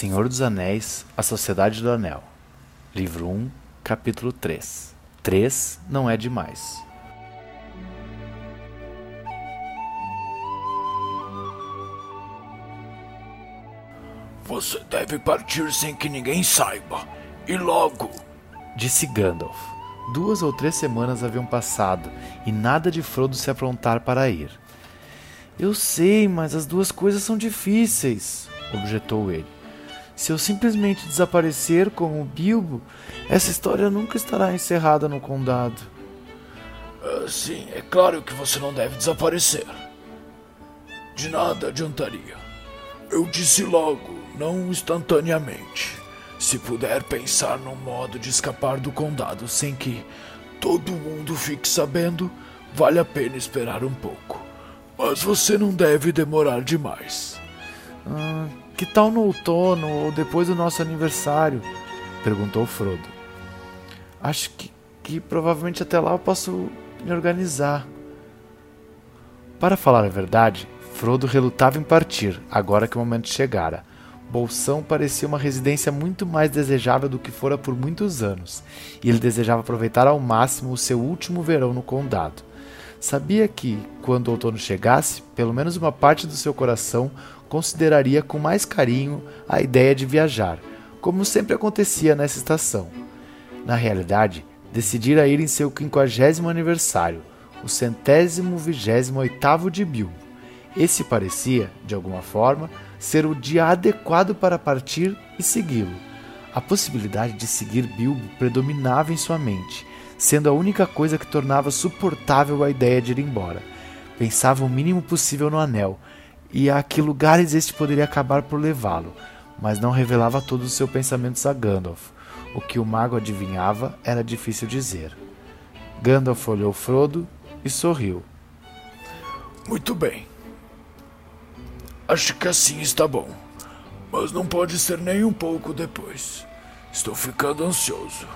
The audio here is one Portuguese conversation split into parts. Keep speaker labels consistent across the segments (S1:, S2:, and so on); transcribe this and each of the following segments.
S1: Senhor dos Anéis, A Sociedade do Anel. Livro 1, capítulo 3. 3 não é demais.
S2: Você deve partir sem que ninguém saiba. E logo.
S1: Disse Gandalf. Duas ou três semanas haviam passado e nada de Frodo se aprontar para ir. Eu sei, mas as duas coisas são difíceis, objetou ele. Se eu simplesmente desaparecer como Bilbo, essa história nunca estará encerrada no condado.
S2: Ah, sim, é claro que você não deve desaparecer. De nada adiantaria. Eu disse logo, não instantaneamente. Se puder pensar num modo de escapar do condado sem que todo mundo fique sabendo, vale a pena esperar um pouco. Mas você não deve demorar demais.
S1: Ah, que tal no outono ou depois do nosso aniversário? perguntou Frodo. Acho que, que provavelmente até lá eu posso me organizar. Para falar a verdade, Frodo relutava em partir, agora que o momento chegara. Bolsão parecia uma residência muito mais desejável do que fora por muitos anos, e ele desejava aproveitar ao máximo o seu último verão no condado. Sabia que, quando o outono chegasse, pelo menos uma parte do seu coração consideraria com mais carinho a ideia de viajar, como sempre acontecia nessa estação. Na realidade, decidira ir em seu quinquagésimo aniversário, o centésimo vigésimo oitavo de Bilbo. Esse parecia, de alguma forma, ser o dia adequado para partir e segui-lo. A possibilidade de seguir Bilbo predominava em sua mente, sendo a única coisa que tornava suportável a ideia de ir embora. Pensava o mínimo possível no anel e a que lugares este poderia acabar por levá-lo, mas não revelava todos os seus pensamentos a Gandalf. O que o mago adivinhava era difícil dizer. Gandalf olhou Frodo e sorriu.
S2: Muito bem. Acho que assim está bom. Mas não pode ser nem um pouco depois. Estou ficando ansioso.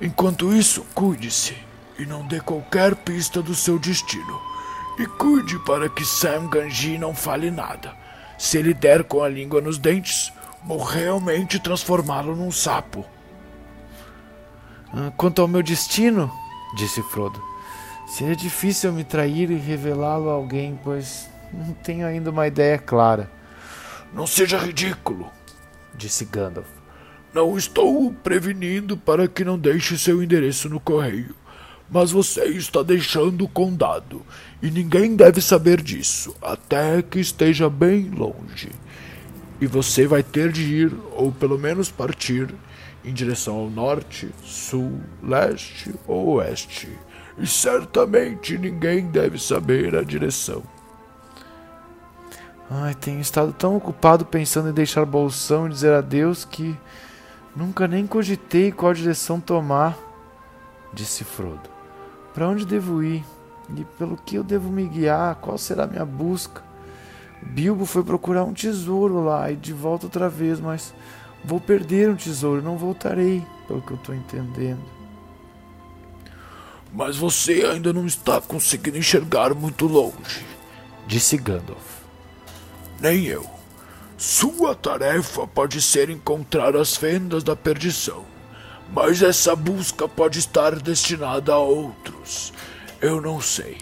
S2: Enquanto isso, cuide-se e não dê qualquer pista do seu destino. E cuide para que Sam Ganji não fale nada. Se ele der com a língua nos dentes, vou realmente transformá-lo num sapo.
S1: Ah, quanto ao meu destino, disse Frodo, seria difícil me trair e revelá-lo a alguém, pois não tenho ainda uma ideia clara.
S2: Não seja ridículo,
S1: disse Gandalf.
S2: Não estou o prevenindo para que não deixe seu endereço no correio. Mas você está deixando o condado e ninguém deve saber disso até que esteja bem longe. E você vai ter de ir, ou pelo menos partir, em direção ao norte, sul, leste ou oeste. E certamente ninguém deve saber a direção.
S1: Ai, tenho estado tão ocupado pensando em deixar bolsão e dizer adeus que nunca nem cogitei qual direção tomar, disse Frodo. Para onde devo ir? E pelo que eu devo me guiar? Qual será a minha busca? Bilbo foi procurar um tesouro lá e de volta outra vez, mas vou perder um tesouro, não voltarei, pelo que eu estou entendendo.
S2: Mas você ainda não está conseguindo enxergar muito longe,
S1: disse Gandalf.
S2: Nem eu. Sua tarefa pode ser encontrar as fendas da perdição, mas essa busca pode estar destinada a outros. Eu não sei.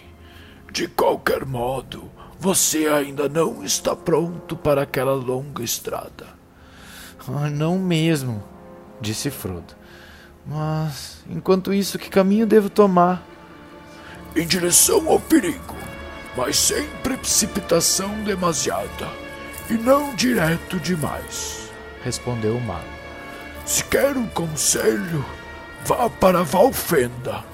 S2: De qualquer modo, você ainda não está pronto para aquela longa estrada.
S1: Ah, não mesmo, disse Frodo. Mas, enquanto isso, que caminho devo tomar?
S2: Em direção ao perigo, mas sem precipitação demasiada e não direto demais,
S1: respondeu o mago.
S2: Se quer um conselho, vá para Valfenda.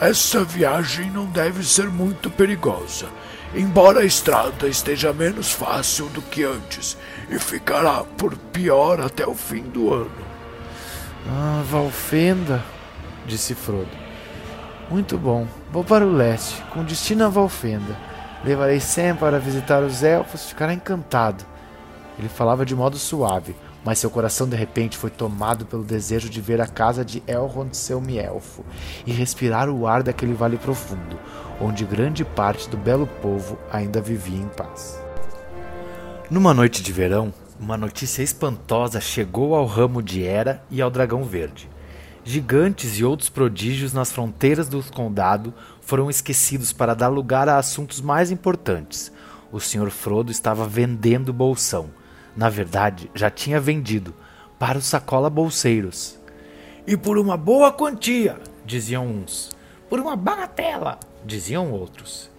S2: Essa viagem não deve ser muito perigosa, embora a estrada esteja menos fácil do que antes e ficará por pior até o fim do ano.
S1: Ah, Valfenda, disse Frodo. Muito bom. Vou para o leste, com destino a Valfenda. Levarei Sam para visitar os elfos, ficará encantado. Ele falava de modo suave, mas seu coração de repente foi tomado pelo desejo de ver a casa de Elrond seu elfo e respirar o ar daquele vale profundo, onde grande parte do belo povo ainda vivia em paz. Numa noite de verão, uma notícia espantosa chegou ao ramo de Era e ao Dragão Verde. Gigantes e outros prodígios nas fronteiras do condado foram esquecidos para dar lugar a assuntos mais importantes. O Sr. Frodo estava vendendo bolsão. Na verdade, já tinha vendido para os sacola bolseiros.
S2: E por uma boa quantia,
S1: diziam uns. Por uma bagatela, diziam outros.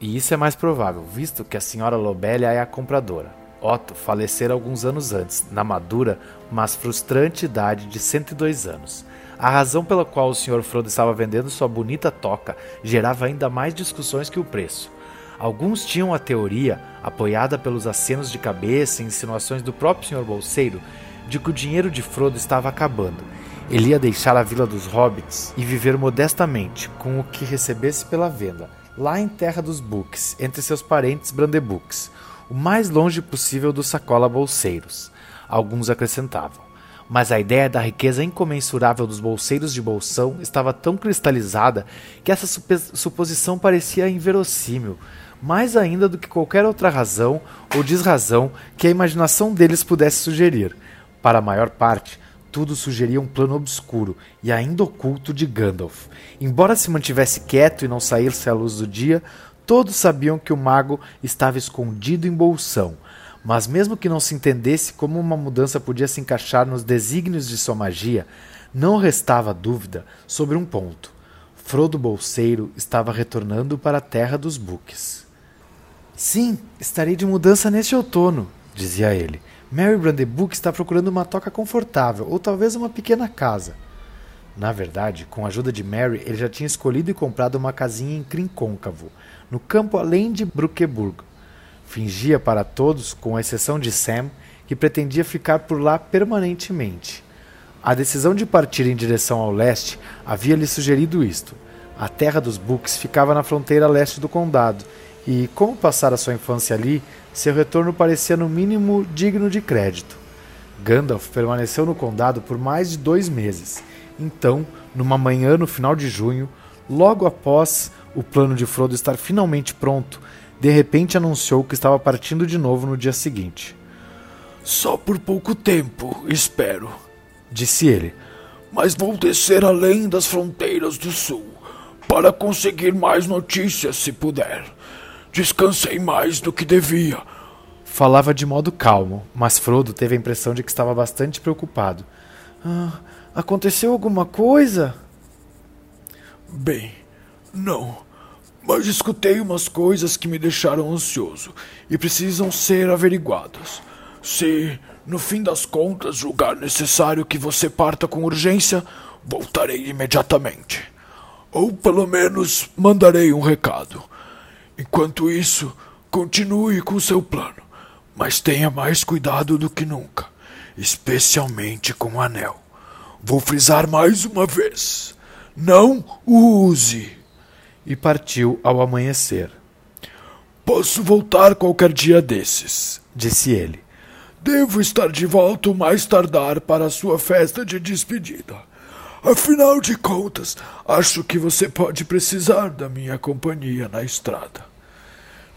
S1: E isso é mais provável, visto que a senhora Lobelia é a compradora. Otto falecera alguns anos antes, na madura, mas frustrante idade de 102 anos. A razão pela qual o Sr. Frodo estava vendendo sua bonita toca gerava ainda mais discussões que o preço. Alguns tinham a teoria, apoiada pelos acenos de cabeça e insinuações do próprio Sr. Bolseiro, de que o dinheiro de Frodo estava acabando. Ele ia deixar a vila dos hobbits e viver modestamente com o que recebesse pela venda, lá em Terra dos Books, entre seus parentes Brandebooks, o mais longe possível dos sacola bolseiros. Alguns acrescentavam mas a ideia da riqueza incomensurável dos bolseiros de bolsão estava tão cristalizada que essa suposição parecia inverossímil, mais ainda do que qualquer outra razão ou desrazão que a imaginação deles pudesse sugerir. Para a maior parte, tudo sugeria um plano obscuro e ainda oculto de Gandalf. Embora se mantivesse quieto e não saísse à luz do dia, todos sabiam que o mago estava escondido em bolsão mas mesmo que não se entendesse como uma mudança podia se encaixar nos desígnios de sua magia, não restava dúvida sobre um ponto. Frodo Bolseiro estava retornando para a terra dos buques. Sim, estarei de mudança neste outono, dizia ele. Mary Brandebuck está procurando uma toca confortável, ou talvez uma pequena casa. Na verdade, com a ajuda de Mary, ele já tinha escolhido e comprado uma casinha em Crincôncavo, no campo além de Bruqueburgo, Fingia para todos, com exceção de Sam, que pretendia ficar por lá permanentemente. A decisão de partir em direção ao leste havia lhe sugerido isto. A terra dos Books ficava na fronteira leste do condado, e, como passara sua infância ali, seu retorno parecia no mínimo digno de crédito. Gandalf permaneceu no condado por mais de dois meses. Então, numa manhã no final de junho, logo após o plano de Frodo estar finalmente pronto de repente anunciou que estava partindo de novo no dia seguinte.
S2: Só por pouco tempo, espero, disse ele. Mas vou descer além das fronteiras do sul para conseguir mais notícias se puder. Descansei mais do que devia.
S1: Falava de modo calmo, mas Frodo teve a impressão de que estava bastante preocupado. Ah, aconteceu alguma coisa?
S2: Bem, não. Mas escutei umas coisas que me deixaram ansioso e precisam ser averiguadas. Se, no fim das contas, julgar necessário que você parta com urgência, voltarei imediatamente. Ou pelo menos mandarei um recado. Enquanto isso, continue com seu plano, mas tenha mais cuidado do que nunca, especialmente com o anel. Vou frisar mais uma vez: não o use
S1: e partiu ao amanhecer.
S2: Posso voltar qualquer dia desses, disse ele. Devo estar de volta o mais tardar para a sua festa de despedida. Afinal de contas, acho que você pode precisar da minha companhia na estrada.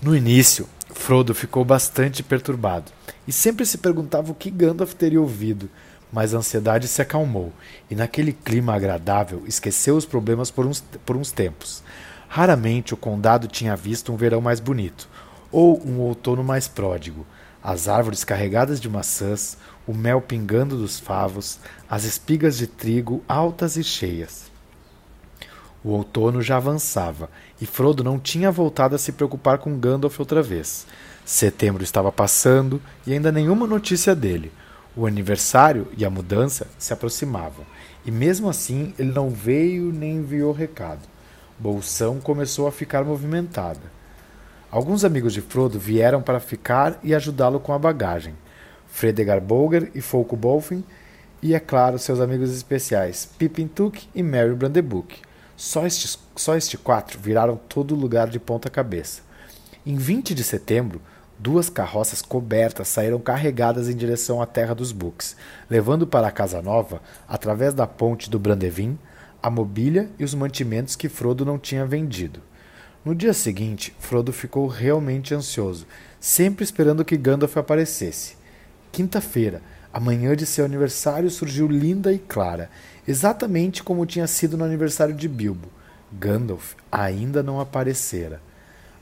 S1: No início, Frodo ficou bastante perturbado e sempre se perguntava o que Gandalf teria ouvido, mas a ansiedade se acalmou e, naquele clima agradável, esqueceu os problemas por uns, por uns tempos. Raramente o condado tinha visto um verão mais bonito, ou um outono mais pródigo. As árvores carregadas de maçãs, o mel pingando dos favos, as espigas de trigo altas e cheias. O outono já avançava, e Frodo não tinha voltado a se preocupar com Gandalf outra vez. Setembro estava passando e ainda nenhuma notícia dele. O aniversário e a mudança se aproximavam, e mesmo assim ele não veio nem enviou recado. Bolsão começou a ficar movimentada. Alguns amigos de Frodo vieram para ficar e ajudá-lo com a bagagem. Fredegar Bolger e Folco Bolfin e, é claro, seus amigos especiais, Pippin Took e Merry Brandebuck. Só estes, só estes quatro viraram todo o lugar de ponta cabeça. Em 20 de setembro, duas carroças cobertas saíram carregadas em direção à terra dos Books, levando para a Casa Nova, através da ponte do Brandevin, a mobília e os mantimentos que Frodo não tinha vendido. No dia seguinte, Frodo ficou realmente ansioso, sempre esperando que Gandalf aparecesse. Quinta-feira, a manhã de seu aniversário surgiu linda e clara, exatamente como tinha sido no aniversário de Bilbo. Gandalf ainda não aparecera.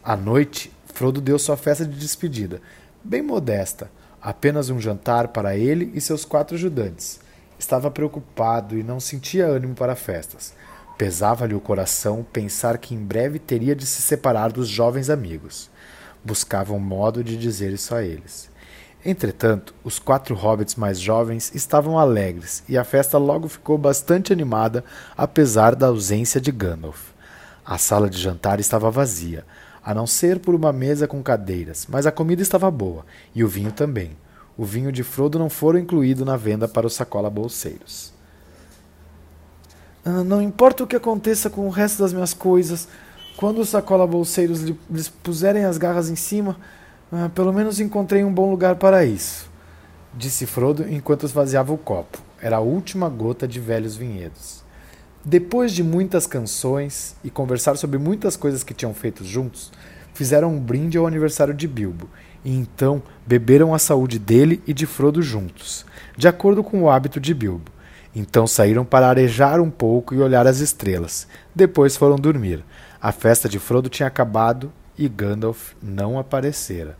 S1: À noite, Frodo deu sua festa de despedida, bem modesta, apenas um jantar para ele e seus quatro ajudantes. Estava preocupado e não sentia ânimo para festas. Pesava-lhe o coração pensar que em breve teria de se separar dos jovens amigos. Buscava um modo de dizer isso a eles. Entretanto, os quatro hobbits mais jovens estavam alegres e a festa logo ficou bastante animada, apesar da ausência de Gandalf. A sala de jantar estava vazia, a não ser por uma mesa com cadeiras, mas a comida estava boa e o vinho também. O vinho de Frodo não fora incluído na venda para os sacola bolseiros. Ah, não importa o que aconteça com o resto das minhas coisas, quando os sacola bolseiros lhes puserem as garras em cima, ah, pelo menos encontrei um bom lugar para isso, disse Frodo enquanto esvaziava o copo. Era a última gota de velhos vinhedos. Depois de muitas canções e conversar sobre muitas coisas que tinham feito juntos, fizeram um brinde ao aniversário de Bilbo e então beberam a saúde dele e de Frodo juntos, de acordo com o hábito de Bilbo. Então saíram para arejar um pouco e olhar as estrelas. Depois foram dormir. A festa de Frodo tinha acabado e Gandalf não aparecera.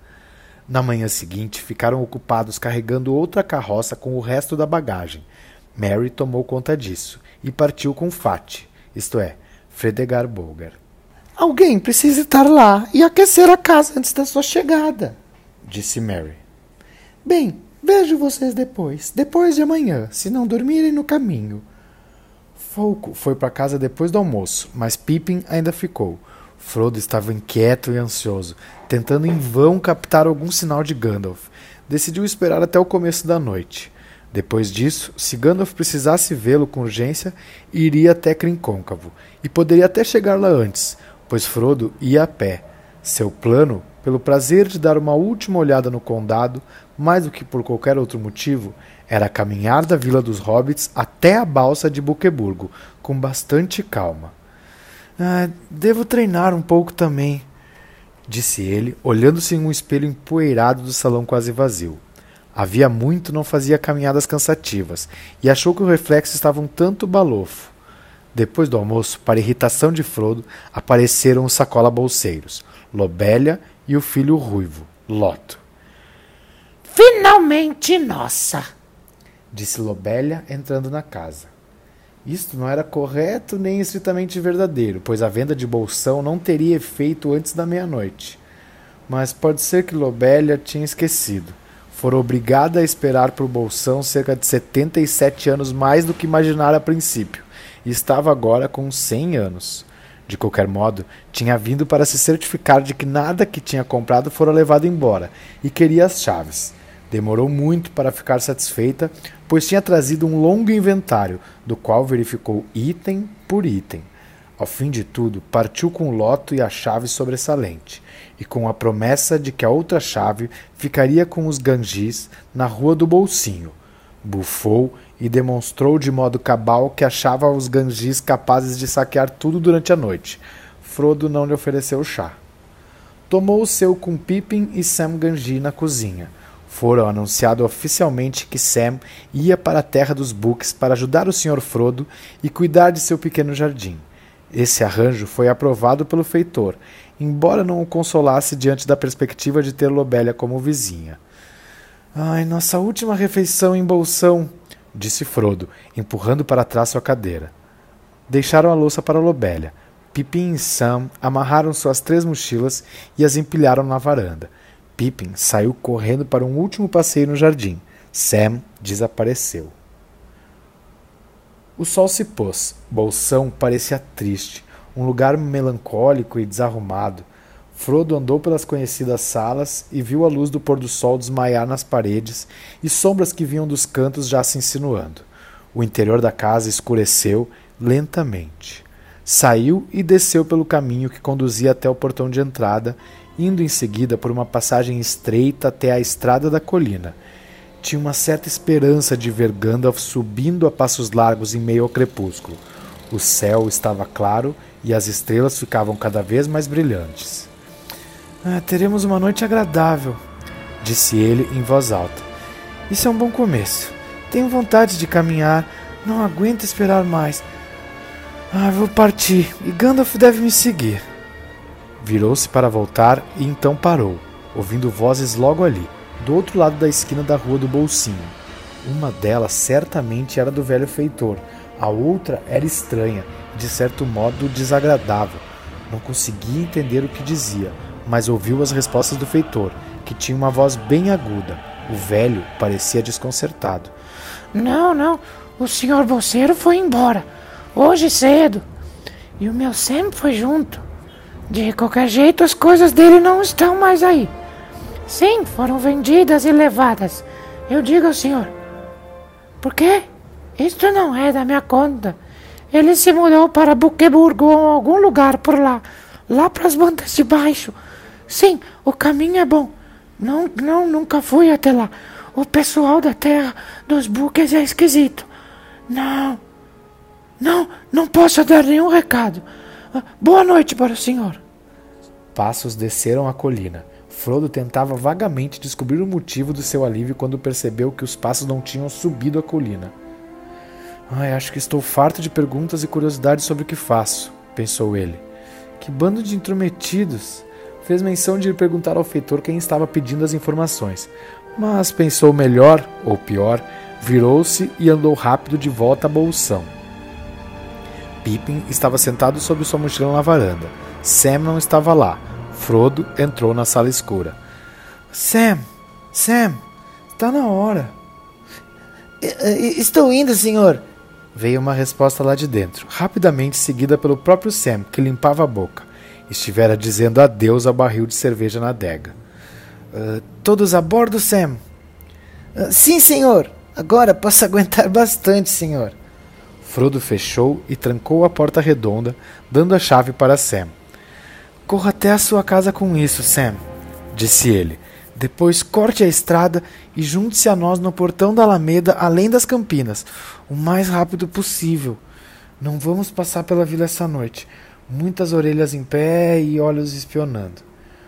S1: Na manhã seguinte, ficaram ocupados carregando outra carroça com o resto da bagagem. Mary tomou conta disso e partiu com Fat, isto é, Fredegar Bolgar.
S3: Alguém precisa estar lá e aquecer a casa antes da sua chegada, disse Mary. Bem, Vejo vocês depois, depois de amanhã, se não dormirem no caminho.
S1: Folco foi para casa depois do almoço, mas Pippin ainda ficou. Frodo estava inquieto e ansioso, tentando em vão captar algum sinal de Gandalf. Decidiu esperar até o começo da noite. Depois disso, se Gandalf precisasse vê-lo com urgência, iria até Crincôncavo, e poderia até chegar lá antes, pois Frodo ia a pé. Seu plano pelo prazer de dar uma última olhada no condado, mais do que por qualquer outro motivo, era caminhar da Vila dos Hobbits até a balsa de Buqueburgo, com bastante calma. Ah, devo treinar um pouco também, disse ele, olhando-se em um espelho empoeirado do salão quase vazio. Havia muito não fazia caminhadas cansativas e achou que o reflexo estava um tanto balofo. Depois do almoço, para irritação de Frodo, apareceram os sacola bolseiros, Lobélia e o filho ruivo, Loto.
S3: Finalmente nossa!
S1: disse Lobélia entrando na casa. Isto não era correto nem estritamente verdadeiro, pois a venda de bolsão não teria efeito antes da meia-noite. Mas pode ser que Lobélia tinha esquecido. Fora obrigada a esperar por bolsão cerca de 77 anos mais do que imaginara a princípio, e estava agora com 100 anos. De qualquer modo, tinha vindo para se certificar de que nada que tinha comprado fora levado embora e queria as chaves. Demorou muito para ficar satisfeita, pois tinha trazido um longo inventário, do qual verificou item por item. Ao fim de tudo, partiu com o loto e a chave sobressalente, e com a promessa de que a outra chave ficaria com os ganjis na Rua do Bolsinho. Bufou e demonstrou de modo cabal que achava os ganjis capazes de saquear tudo durante a noite. Frodo não lhe ofereceu chá. Tomou o seu com Pippin e Sam Ganji na cozinha. Foram anunciado oficialmente que Sam ia para a terra dos Books para ajudar o Sr. Frodo e cuidar de seu pequeno jardim. Esse arranjo foi aprovado pelo feitor, embora não o consolasse diante da perspectiva de ter Lobélia como vizinha. Ai, nossa última refeição em Bolsão, disse Frodo, empurrando para trás sua cadeira. Deixaram a louça para Lobélia. Pippin e Sam amarraram suas três mochilas e as empilharam na varanda. Pippin saiu correndo para um último passeio no jardim. Sam desapareceu. O sol se pôs. Bolsão parecia triste, um lugar melancólico e desarrumado. Frodo andou pelas conhecidas salas e viu a luz do pôr do sol desmaiar nas paredes e sombras que vinham dos cantos já se insinuando. O interior da casa escureceu lentamente. Saiu e desceu pelo caminho que conduzia até o portão de entrada, indo em seguida por uma passagem estreita até a estrada da colina. Tinha uma certa esperança de ver Gandalf subindo a passos largos em meio ao crepúsculo. O céu estava claro e as estrelas ficavam cada vez mais brilhantes. Ah, teremos uma noite agradável, disse ele em voz alta. Isso é um bom começo. Tenho vontade de caminhar, não aguento esperar mais. Ah, vou partir e Gandalf deve me seguir. Virou-se para voltar e então parou, ouvindo vozes logo ali, do outro lado da esquina da rua do Bolsinho. Uma delas certamente era do velho feitor, a outra era estranha, de certo modo desagradável. Não conseguia entender o que dizia, mas ouviu as respostas do feitor, que tinha uma voz bem aguda. O velho parecia desconcertado.
S3: Não, não, o senhor bolseiro foi embora, hoje cedo. E o meu Sam foi junto. De qualquer jeito, as coisas dele não estão mais aí. Sim, foram vendidas e levadas. Eu digo ao senhor. Por quê? Isto não é da minha conta. Ele se mudou para Buqueburgo ou algum lugar por lá. Lá para as bandas de baixo. Sim, o caminho é bom. Não, não, nunca fui até lá. O pessoal da terra dos buques é esquisito. Não, não, não posso dar nenhum recado. Ah, boa noite para o senhor.
S1: Passos desceram a colina. Frodo tentava vagamente descobrir o motivo do seu alívio quando percebeu que os passos não tinham subido a colina. Ai, acho que estou farto de perguntas e curiosidades sobre o que faço, pensou ele. Que bando de intrometidos! Fez menção de ir perguntar ao feitor quem estava pedindo as informações, mas pensou melhor, ou pior, virou-se e andou rápido de volta à bolsão. Pippin estava sentado sobre sua mochila na varanda. Sam não estava lá. Frodo entrou na sala escura.
S4: Sam, Sam, está na hora. Estou indo, senhor.
S1: Veio uma resposta lá de dentro, rapidamente seguida pelo próprio Sam, que limpava a boca. Estivera dizendo adeus ao barril de cerveja na adega.
S4: Uh, todos a bordo, Sam? Uh, sim, senhor. Agora posso aguentar bastante, senhor.
S1: Frodo fechou e trancou a porta redonda, dando a chave para Sam.
S4: Corra até a sua casa com isso, Sam, disse ele. Depois corte a estrada e junte-se a nós no portão da Alameda, além das Campinas, o mais rápido possível. Não vamos passar pela vila essa noite. Muitas orelhas em pé e olhos espionando.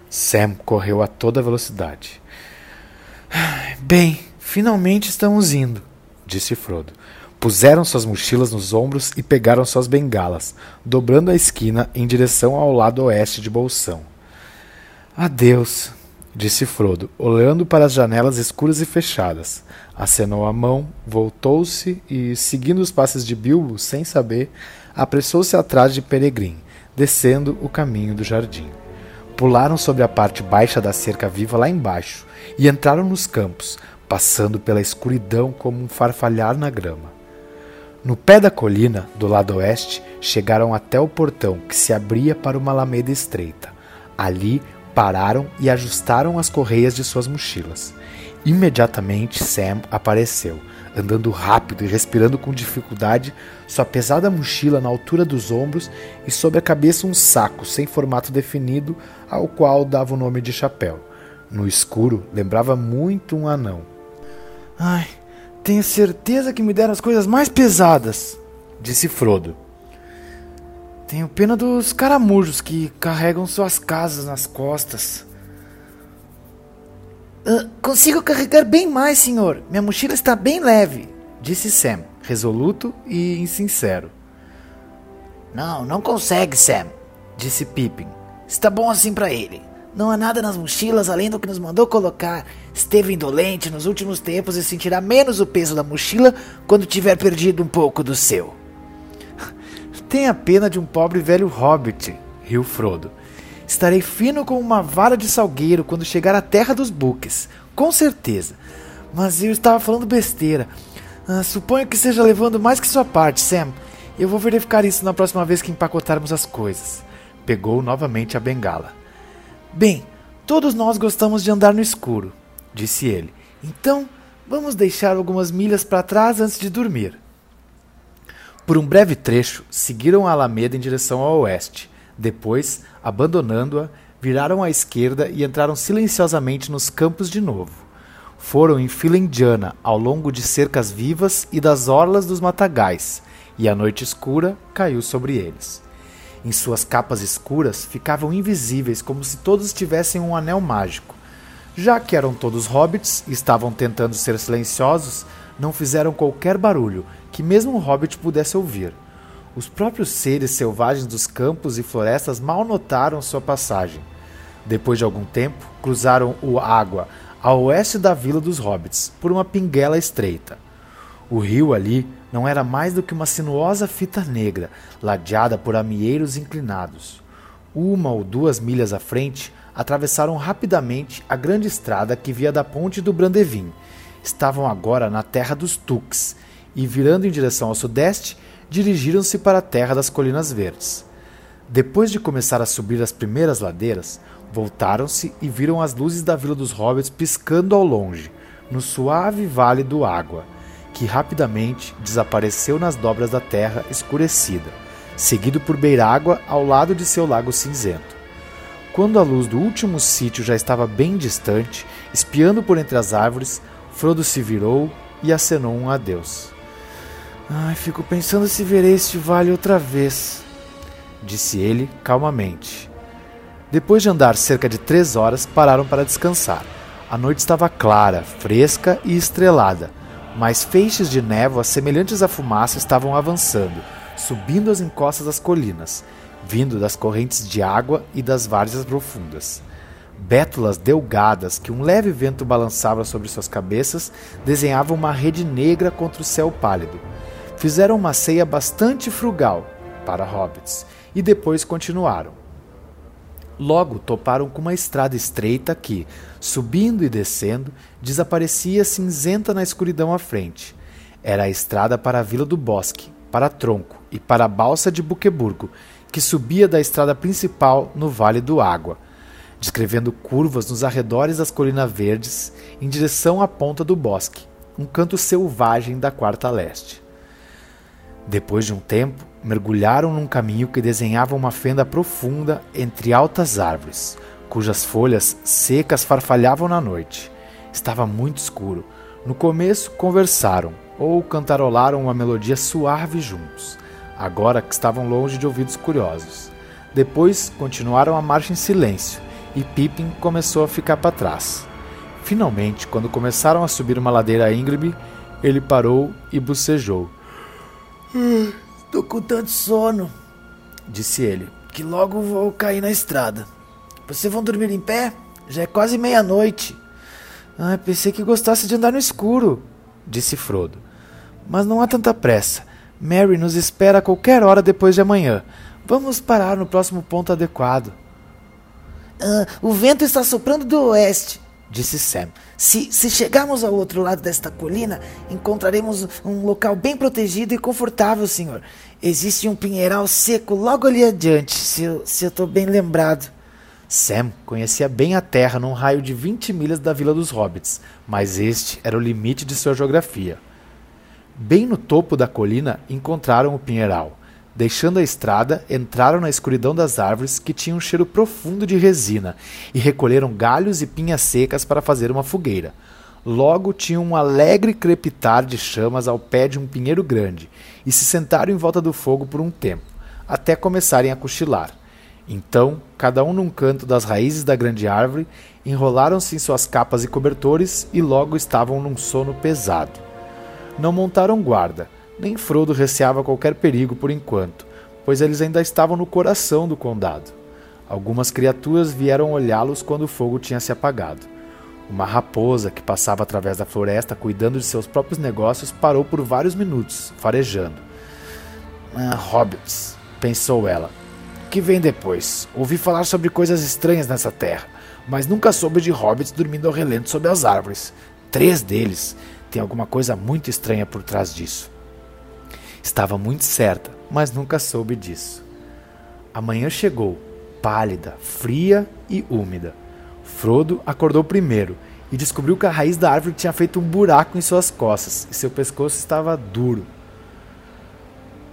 S1: Sam correu a toda velocidade.
S4: Bem, finalmente estamos indo, disse Frodo.
S1: Puseram suas mochilas nos ombros e pegaram suas bengalas, dobrando a esquina em direção ao lado oeste de Bolsão.
S4: Adeus,
S1: disse Frodo, olhando para as janelas escuras e fechadas. Acenou a mão, voltou-se e, seguindo os passos de Bilbo, sem saber, apressou-se atrás de Peregrin, descendo o caminho do jardim. Pularam sobre a parte baixa da cerca viva lá embaixo e entraram nos campos, passando pela escuridão como um farfalhar na grama. No pé da colina, do lado oeste, chegaram até o portão que se abria para uma alameda estreita. Ali pararam e ajustaram as correias de suas mochilas. Imediatamente Sam apareceu, andando rápido e respirando com dificuldade, sua pesada mochila na altura dos ombros e sobre a cabeça um saco sem formato definido, ao qual dava o nome de chapéu. No escuro, lembrava muito um anão.
S4: Ai, tenho certeza que me deram as coisas mais pesadas, disse Frodo. Tenho pena dos caramujos que carregam suas casas nas costas. Uh, consigo carregar bem mais, senhor. Minha mochila está bem leve, disse Sam, resoluto e insincero. Não, não consegue, Sam, disse Pippin. Está bom assim para ele. Não há nada nas mochilas além do que nos mandou colocar. Esteve indolente nos últimos tempos e sentirá menos o peso da mochila quando tiver perdido um pouco do seu. Tenha pena de um pobre velho hobbit, riu Frodo. Estarei fino como uma vara de salgueiro quando chegar à terra dos buques, com certeza. Mas eu estava falando besteira. Ah, suponho que esteja levando mais que sua parte, Sam. Eu vou verificar isso na próxima vez que empacotarmos as coisas. Pegou novamente a bengala. Bem, todos nós gostamos de andar no escuro, disse ele. Então, vamos deixar algumas milhas para trás antes de dormir. Por um breve trecho, seguiram a Alameda em direção ao oeste. Depois, abandonando-a, viraram à esquerda e entraram silenciosamente nos campos de novo. Foram em fila indiana, ao longo de cercas vivas e das orlas dos matagais, e a noite escura caiu sobre eles. Em suas capas escuras ficavam invisíveis, como se todos tivessem um anel mágico.
S1: Já que eram todos hobbits e estavam tentando ser silenciosos, não fizeram qualquer barulho que mesmo um hobbit pudesse ouvir. Os próprios seres selvagens dos campos e florestas mal notaram sua passagem. Depois de algum tempo, cruzaram o água a oeste da vila dos hobbits por uma pinguela estreita. O rio ali não era mais do que uma sinuosa fita negra, ladeada por amieiros inclinados. Uma ou duas milhas à frente, atravessaram rapidamente a grande estrada que via da ponte do Brandevin. Estavam agora na terra dos Tux e, virando em direção ao sudeste, dirigiram-se para a terra das Colinas Verdes. Depois de começar a subir as primeiras ladeiras, voltaram-se e viram as luzes da Vila dos Hobbits piscando ao longe, no suave vale do Água, que rapidamente desapareceu nas dobras da terra escurecida, seguido por Beirágua ao lado de seu lago cinzento. Quando a luz do último sítio já estava bem distante, espiando por entre as árvores, Frodo se virou e acenou um adeus. Ai, fico pensando se verei este vale outra vez, disse ele calmamente. Depois de andar cerca de três horas, pararam para descansar. A noite estava clara, fresca e estrelada, mas feixes de névoa semelhantes à fumaça estavam avançando, subindo as encostas das colinas, vindo das correntes de água e das várzeas profundas. Bétulas delgadas que um leve vento balançava sobre suas cabeças desenhavam uma rede negra contra o céu pálido fizeram uma ceia bastante frugal para hobbits e depois continuaram. Logo toparam com uma estrada estreita que, subindo e descendo, desaparecia cinzenta na escuridão à frente. Era a estrada para a Vila do Bosque, para Tronco e para a Balsa de Buqueburgo, que subia da estrada principal no Vale do Água, descrevendo curvas nos arredores das Colinas Verdes em direção à ponta do bosque, um canto selvagem da Quarta Leste. Depois de um tempo, mergulharam num caminho que desenhava uma fenda profunda entre altas árvores, cujas folhas secas farfalhavam na noite. Estava muito escuro. No começo, conversaram ou cantarolaram uma melodia suave juntos, agora que estavam longe de ouvidos curiosos. Depois, continuaram a marcha em silêncio e Pippin começou a ficar para trás. Finalmente, quando começaram a subir uma ladeira íngreme, ele parou e bocejou.
S5: Tô com tanto sono, disse ele, que logo vou cair na estrada. Vocês vão dormir em pé? Já é quase meia-noite.
S1: Ah, pensei que gostasse de andar no escuro, disse Frodo. Mas não há tanta pressa. Mary nos espera a qualquer hora depois de amanhã. Vamos parar no próximo ponto adequado.
S5: Ah, o vento está soprando do oeste, disse Sam. Se, se chegarmos ao outro lado desta colina, encontraremos um local bem protegido e confortável, senhor. Existe um pinheiral seco logo ali adiante, se eu, se bem lembrado.
S1: Sam conhecia bem a terra num raio de 20 milhas da Vila dos Hobbits, mas este era o limite de sua geografia. Bem no topo da colina encontraram o pinheiral. Deixando a estrada, entraram na escuridão das árvores que tinham um cheiro profundo de resina e recolheram galhos e pinhas secas para fazer uma fogueira. Logo tinham um alegre crepitar de chamas ao pé de um pinheiro grande e se sentaram em volta do fogo por um tempo, até começarem a cochilar. Então, cada um num canto das raízes da grande árvore, enrolaram-se em suas capas e cobertores e logo estavam num sono pesado. Não montaram guarda nem Frodo receava qualquer perigo por enquanto, pois eles ainda estavam no coração do condado. Algumas criaturas vieram olhá-los quando o fogo tinha se apagado. Uma raposa que passava através da floresta cuidando de seus próprios negócios parou por vários minutos, farejando.
S5: Ah, hobbits, pensou ela. Que vem depois? Ouvi falar sobre coisas estranhas nessa terra, mas nunca soube de hobbits dormindo ao relento sob as árvores. Três deles. Tem alguma coisa muito estranha por trás disso. Estava muito certa, mas nunca soube disso. A manhã chegou, pálida, fria e úmida. Frodo acordou primeiro e descobriu que a raiz da árvore tinha feito um buraco em suas costas e seu pescoço estava duro.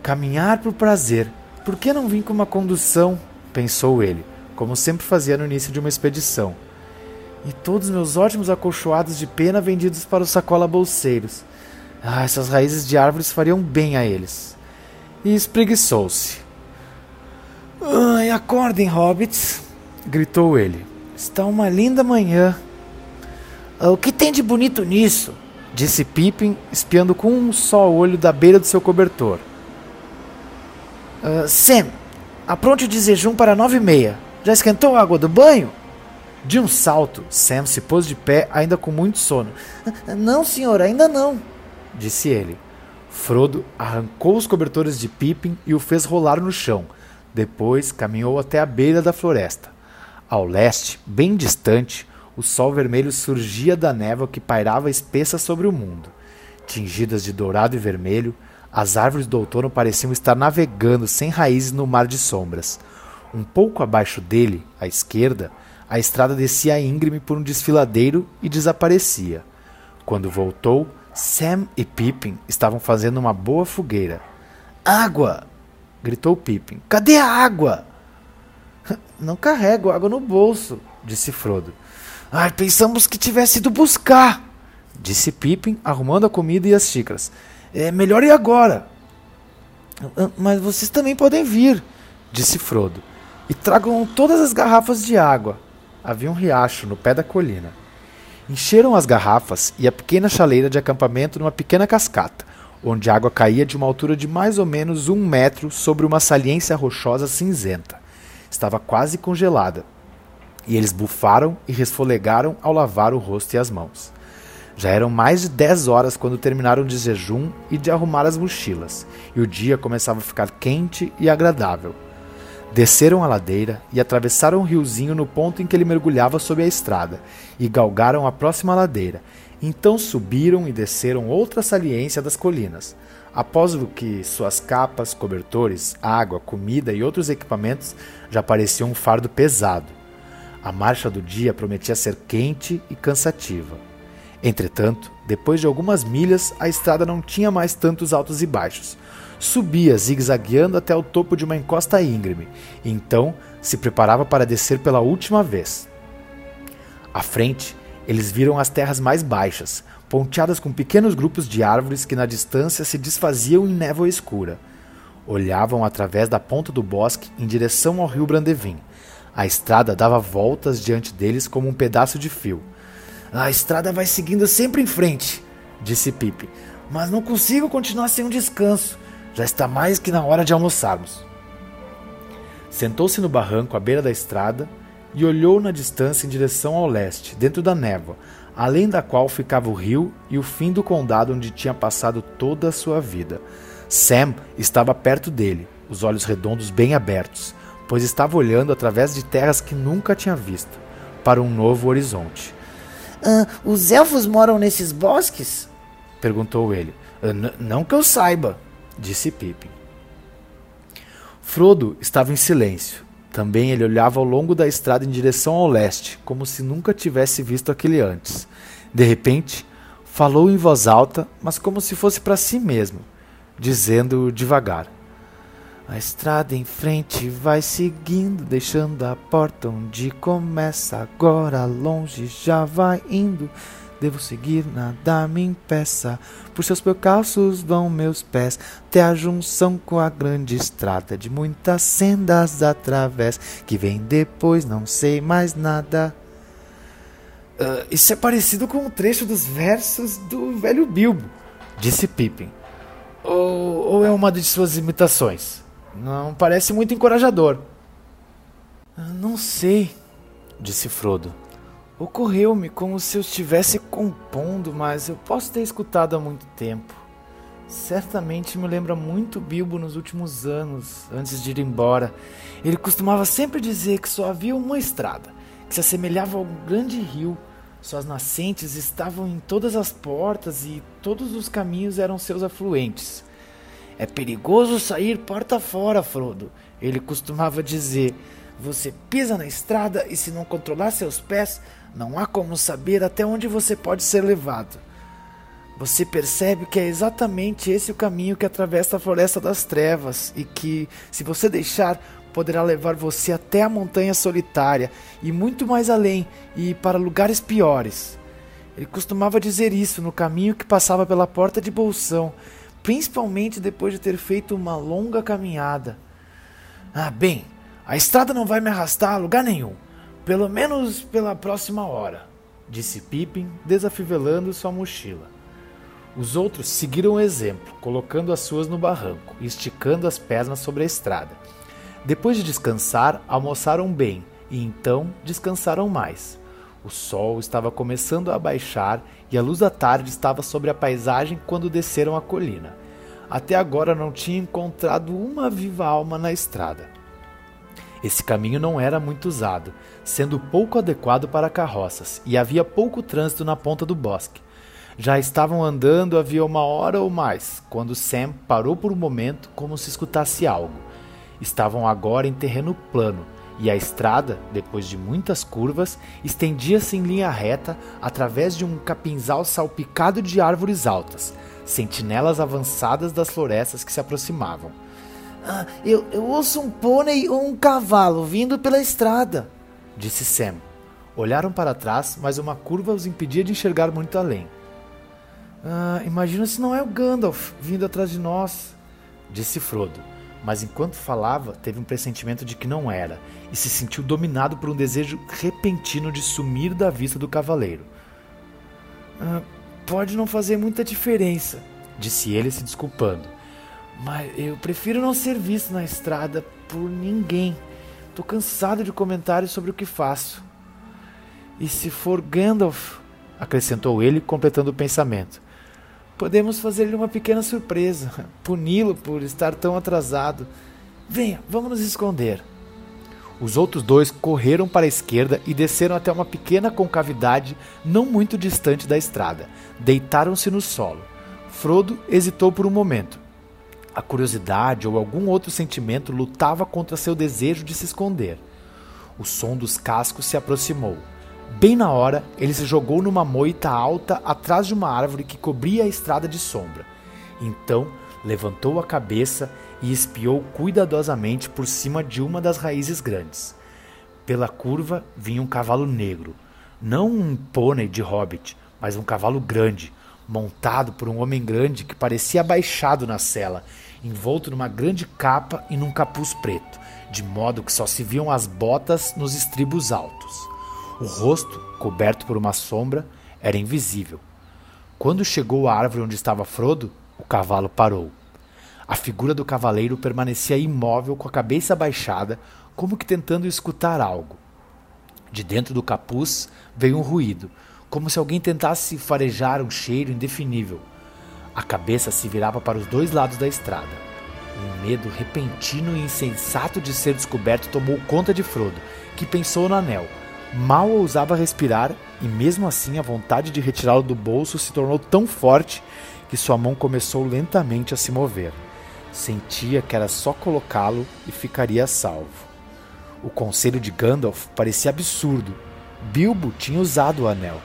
S5: Caminhar por prazer, por que não vim com uma condução? pensou ele, como sempre fazia no início de uma expedição. E todos meus ótimos acolchoados de pena vendidos para os sacola bolseiros. Ah, essas raízes de árvores fariam bem a eles. E espreguiçou-se. Ai, acordem, hobbits! gritou ele. Está uma linda manhã.
S1: O que tem de bonito nisso? Disse Pippin, espiando com um só olho da beira do seu cobertor. Uh, Sam, apronte o desejum para nove e meia. Já esquentou a água do banho? De um salto, Sam se pôs de pé, ainda com muito sono. Não, senhor, ainda não, disse ele. Frodo arrancou os cobertores de Pippin e o fez rolar no chão. Depois caminhou até a beira da floresta. Ao leste, bem distante, o sol vermelho surgia da névoa que pairava espessa sobre o mundo. Tingidas de dourado e vermelho, as árvores do outono pareciam estar navegando sem raízes no mar de sombras. Um pouco abaixo dele, à esquerda, a estrada descia íngreme por um desfiladeiro e desaparecia. Quando voltou, Sam e Pippin estavam fazendo uma boa fogueira. Água! gritou Pippin. Cadê a água? Não carrego água no bolso, disse Frodo. Ai, pensamos que tivesse ido buscar, disse Pippin, arrumando a comida e as xícaras. É melhor ir agora. Ah, mas vocês também podem vir, disse Frodo. E tragam todas as garrafas de água. Havia um riacho no pé da colina. Encheram as garrafas e a pequena chaleira de acampamento numa pequena cascata, onde a água caía de uma altura de mais ou menos um metro sobre uma saliência rochosa cinzenta. Estava quase congelada, e eles bufaram e resfolegaram ao lavar o rosto e as mãos. Já eram mais de dez horas quando terminaram de jejum e de arrumar as mochilas, e o dia começava a ficar quente e agradável. Desceram a ladeira e atravessaram o riozinho no ponto em que ele mergulhava sob a estrada, e galgaram a próxima ladeira. Então subiram e desceram outra saliência das colinas. Após o que suas capas, cobertores, água, comida e outros equipamentos já pareciam um fardo pesado. A marcha do dia prometia ser quente e cansativa. Entretanto, depois de algumas milhas, a estrada não tinha mais tantos altos e baixos subia zigue-zagueando até o topo de uma encosta íngreme, e então se preparava para descer pela última vez. À frente, eles viram as terras mais baixas, ponteadas com pequenos grupos de árvores que na distância se desfaziam em névoa escura. Olhavam através da ponta do bosque em direção ao rio Brandevin. A estrada dava voltas diante deles como um pedaço de fio. A estrada vai seguindo sempre em frente, disse Pipe, mas não consigo continuar sem um descanso. Já está mais que na hora de almoçarmos. Sentou-se no barranco à beira da estrada e olhou na distância em direção ao leste, dentro da névoa, além da qual ficava o rio e o fim do condado onde tinha passado toda a sua vida. Sam estava perto dele, os olhos redondos bem abertos, pois estava olhando através de terras que nunca tinha visto, para um novo horizonte.
S6: Ah, os elfos moram nesses bosques?
S1: perguntou ele. Ah, não que eu saiba, disse Pippin. Frodo estava em silêncio. Também ele olhava ao longo da estrada em direção ao leste, como se nunca tivesse visto aquele antes. De repente, falou em voz alta, mas como se fosse para si mesmo, dizendo devagar: A estrada em frente vai seguindo, deixando a porta onde começa. Agora longe já vai indo. Devo seguir, nada me impeça. Por seus percalços vão meus pés, até a junção com a grande estrada de muitas sendas através, que vem depois, não sei mais nada. Uh, isso é parecido com um trecho dos versos do velho Bilbo, disse Pippin. Ou, ou é uma de suas imitações? Não parece muito encorajador. Uh, não sei, disse Frodo. Ocorreu-me como se eu estivesse compondo, mas eu posso ter escutado há muito tempo. Certamente me lembra muito Bilbo nos últimos anos, antes de ir embora. Ele costumava sempre dizer que só havia uma estrada, que se assemelhava a um grande rio. Suas nascentes estavam em todas as portas e todos os caminhos eram seus afluentes. É perigoso sair porta fora, Frodo, ele costumava dizer. Você pisa na estrada e, se não controlar seus pés, não há como saber até onde você pode ser levado. Você percebe que é exatamente esse o caminho que atravessa a Floresta das Trevas e que, se você deixar, poderá levar você até a Montanha Solitária e muito mais além e para lugares piores. Ele costumava dizer isso no caminho que passava pela porta de Bolsão, principalmente depois de ter feito uma longa caminhada. Ah, bem, a estrada não vai me arrastar a lugar nenhum. Pelo menos pela próxima hora, disse Pippin, desafivelando sua mochila. Os outros seguiram o exemplo, colocando as suas no barranco e esticando as pernas sobre a estrada. Depois de descansar, almoçaram bem e então descansaram mais. O sol estava começando a baixar e a luz da tarde estava sobre a paisagem quando desceram a colina. Até agora não tinha encontrado uma viva alma na estrada. Esse caminho não era muito usado, sendo pouco adequado para carroças, e havia pouco trânsito na ponta do bosque. Já estavam andando havia uma hora ou mais, quando Sam parou por um momento como se escutasse algo. Estavam agora em terreno plano, e a estrada, depois de muitas curvas, estendia-se em linha reta através de um capinzal salpicado de árvores altas, sentinelas avançadas das florestas que se aproximavam.
S7: Ah, eu, eu ouço um pônei ou um cavalo vindo pela estrada,
S1: disse Sam. Olharam para trás, mas uma curva os impedia de enxergar muito além.
S8: Ah, imagina se não é o Gandalf vindo atrás de nós,
S1: disse Frodo. Mas enquanto falava, teve um pressentimento de que não era e se sentiu dominado por um desejo repentino de sumir da vista do cavaleiro.
S8: Ah, pode não fazer muita diferença,
S1: disse ele se desculpando.
S8: Mas eu prefiro não ser visto na estrada por ninguém. Tô cansado de comentários sobre o que faço. E se for Gandalf, acrescentou ele, completando o pensamento. Podemos fazer-lhe uma pequena surpresa, puni-lo por estar tão atrasado. Venha, vamos nos esconder.
S1: Os outros dois correram para a esquerda e desceram até uma pequena concavidade não muito distante da estrada. Deitaram-se no solo. Frodo hesitou por um momento. A curiosidade ou algum outro sentimento lutava contra seu desejo de se esconder. O som dos cascos se aproximou. Bem na hora, ele se jogou numa moita alta atrás de uma árvore que cobria a estrada de sombra. Então, levantou a cabeça e espiou cuidadosamente por cima de uma das raízes grandes. Pela curva vinha um cavalo negro, não um pônei de hobbit, mas um cavalo grande, montado por um homem grande que parecia abaixado na sela, envolto numa grande capa e num capuz preto, de modo que só se viam as botas nos estribos altos. O rosto, coberto por uma sombra, era invisível. Quando chegou à árvore onde estava Frodo, o cavalo parou. A figura do cavaleiro permanecia imóvel com a cabeça baixada, como que tentando escutar algo. De dentro do capuz veio um ruído, como se alguém tentasse farejar um cheiro indefinível. A cabeça se virava para os dois lados da estrada. Um medo repentino e insensato de ser descoberto tomou conta de Frodo, que pensou no anel Mal ousava respirar e, mesmo assim, a vontade de retirá-lo do bolso se tornou tão forte que sua mão começou lentamente a se mover. Sentia que era só colocá-lo e ficaria salvo. O conselho de Gandalf parecia absurdo. Bilbo tinha usado o anel.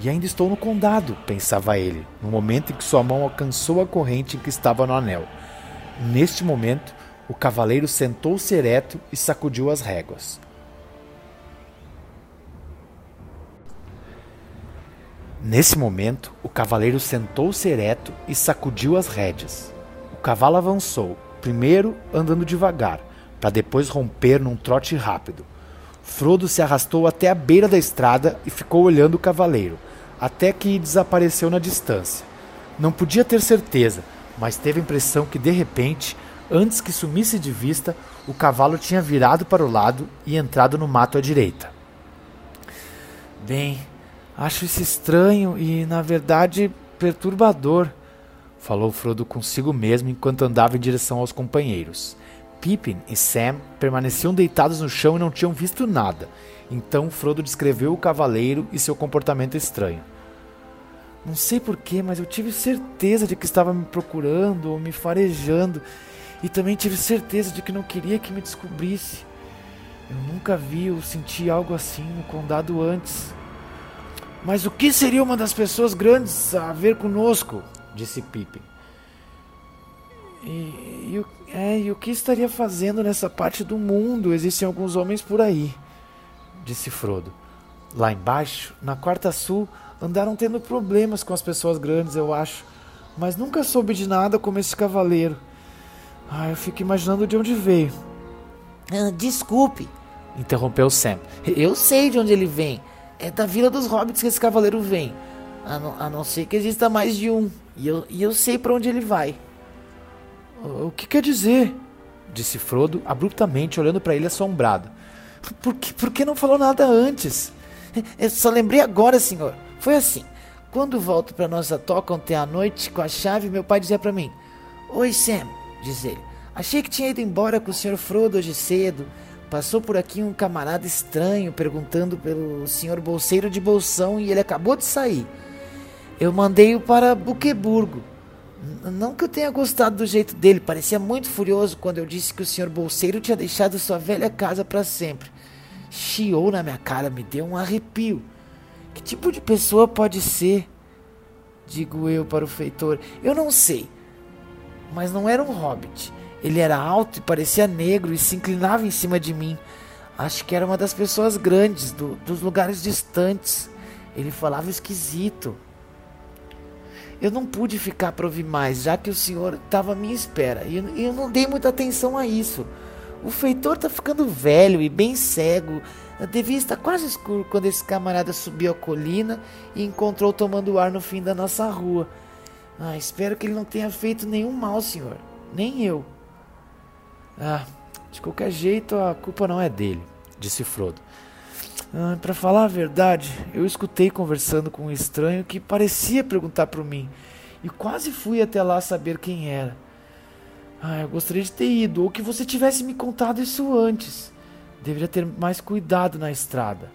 S1: E ainda estou no condado, pensava ele, no momento em que sua mão alcançou a corrente em que estava no anel. Neste momento, o cavaleiro sentou-se ereto e sacudiu as réguas. Nesse momento, o cavaleiro sentou-se ereto e sacudiu as rédeas. O cavalo avançou, primeiro andando devagar, para depois romper num trote rápido. Frodo se arrastou até a beira da estrada e ficou olhando o cavaleiro, até que desapareceu na distância. Não podia ter certeza, mas teve a impressão que de repente, antes que sumisse de vista, o cavalo tinha virado para o lado e entrado no mato à direita.
S8: Bem, Acho isso estranho e, na verdade, perturbador, falou Frodo consigo mesmo enquanto andava em direção aos companheiros. Pippin e Sam permaneciam deitados no chão e não tinham visto nada. Então Frodo descreveu o cavaleiro e seu comportamento estranho. Não sei porquê, mas eu tive certeza de que estava me procurando ou me farejando, e também tive certeza de que não queria que me descobrisse. Eu nunca vi ou senti algo assim no condado antes. Mas o que seria uma das pessoas grandes a ver conosco? disse Pippin. E, e, é, e o que estaria fazendo nessa parte do mundo? Existem alguns homens por aí, disse Frodo. Lá embaixo, na Quarta Sul, andaram tendo problemas com as pessoas grandes, eu acho. Mas nunca soube de nada como esse cavaleiro. Ah, eu fico imaginando de onde veio.
S7: Ah, desculpe, interrompeu Sam. Eu sei de onde ele vem. é da Vila dos Hobbits que esse cavaleiro vem. A não, a não ser que exista mais de um. E eu, e eu sei para onde ele vai.
S1: O que quer dizer? Disse Frodo abruptamente, olhando para ele assombrado.
S7: Por que, por que não falou nada antes? Eu só lembrei agora, senhor. Foi assim. Quando volto para nossa toca ontem à noite com a chave, meu pai dizia para mim: Oi, Sam, diz ele. Achei que tinha ido embora com o senhor Frodo hoje cedo. Passou por aqui um camarada estranho perguntando pelo senhor Bolseiro de Bolsão e ele acabou de sair. Eu mandei-o para Buqueburgo. Não que eu tenha gostado do jeito dele, parecia muito furioso quando eu disse que o senhor Bolseiro tinha deixado sua velha casa para sempre. Chiou na minha cara, me deu um arrepio. Que tipo de pessoa pode ser? Digo eu para o feitor. Eu não sei. Mas não era um hobbit. Ele era alto e parecia negro e se inclinava em cima de mim. Acho que era uma das pessoas grandes, do, dos lugares distantes. Ele falava esquisito. Eu não pude ficar para ouvir mais, já que o senhor estava à minha espera. E eu, eu, não dei muita atenção a isso. O feitor está ficando velho e bem cego. Devia estar quase escuro quando esse camarada subiu a colina e encontrou tomando ar no fim da nossa rua. Ah, espero que ele não tenha feito nenhum mal, senhor. Nem eu.
S1: Ah, de qualquer jeito a culpa não é dele, disse Frodo. Ah, para falar a verdade, eu escutei conversando com um estranho que parecia perguntar por mim e quase fui até lá saber quem era. Ah, eu gostaria de ter ido ou que você tivesse me contado isso antes. Deveria ter mais cuidado na estrada.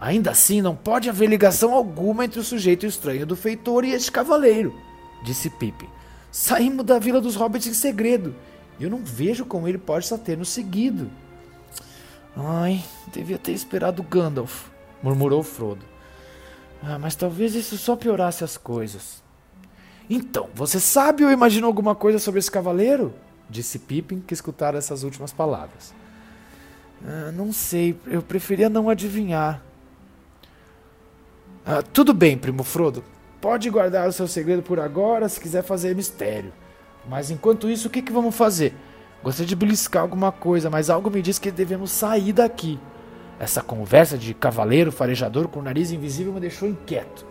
S1: Ainda assim, não pode haver ligação alguma entre o sujeito estranho do feitor e este cavaleiro, disse Pippin. Saímos da vila dos hobbits em segredo eu não vejo como ele pode estar tendo seguido. Ai, devia ter esperado Gandalf, murmurou Frodo. Ah, mas talvez isso só piorasse as coisas. Então, você sabe ou imaginou alguma coisa sobre esse cavaleiro? Disse Pippin, que escutara essas últimas palavras. Ah, não sei, eu preferia não adivinhar. Ah, tudo bem, primo Frodo. Pode guardar o seu segredo por agora se quiser fazer mistério. Mas enquanto isso, o que, que vamos fazer? Gostaria de beliscar alguma coisa, mas algo me diz que devemos sair daqui. Essa conversa de cavaleiro farejador com o nariz invisível me deixou inquieto.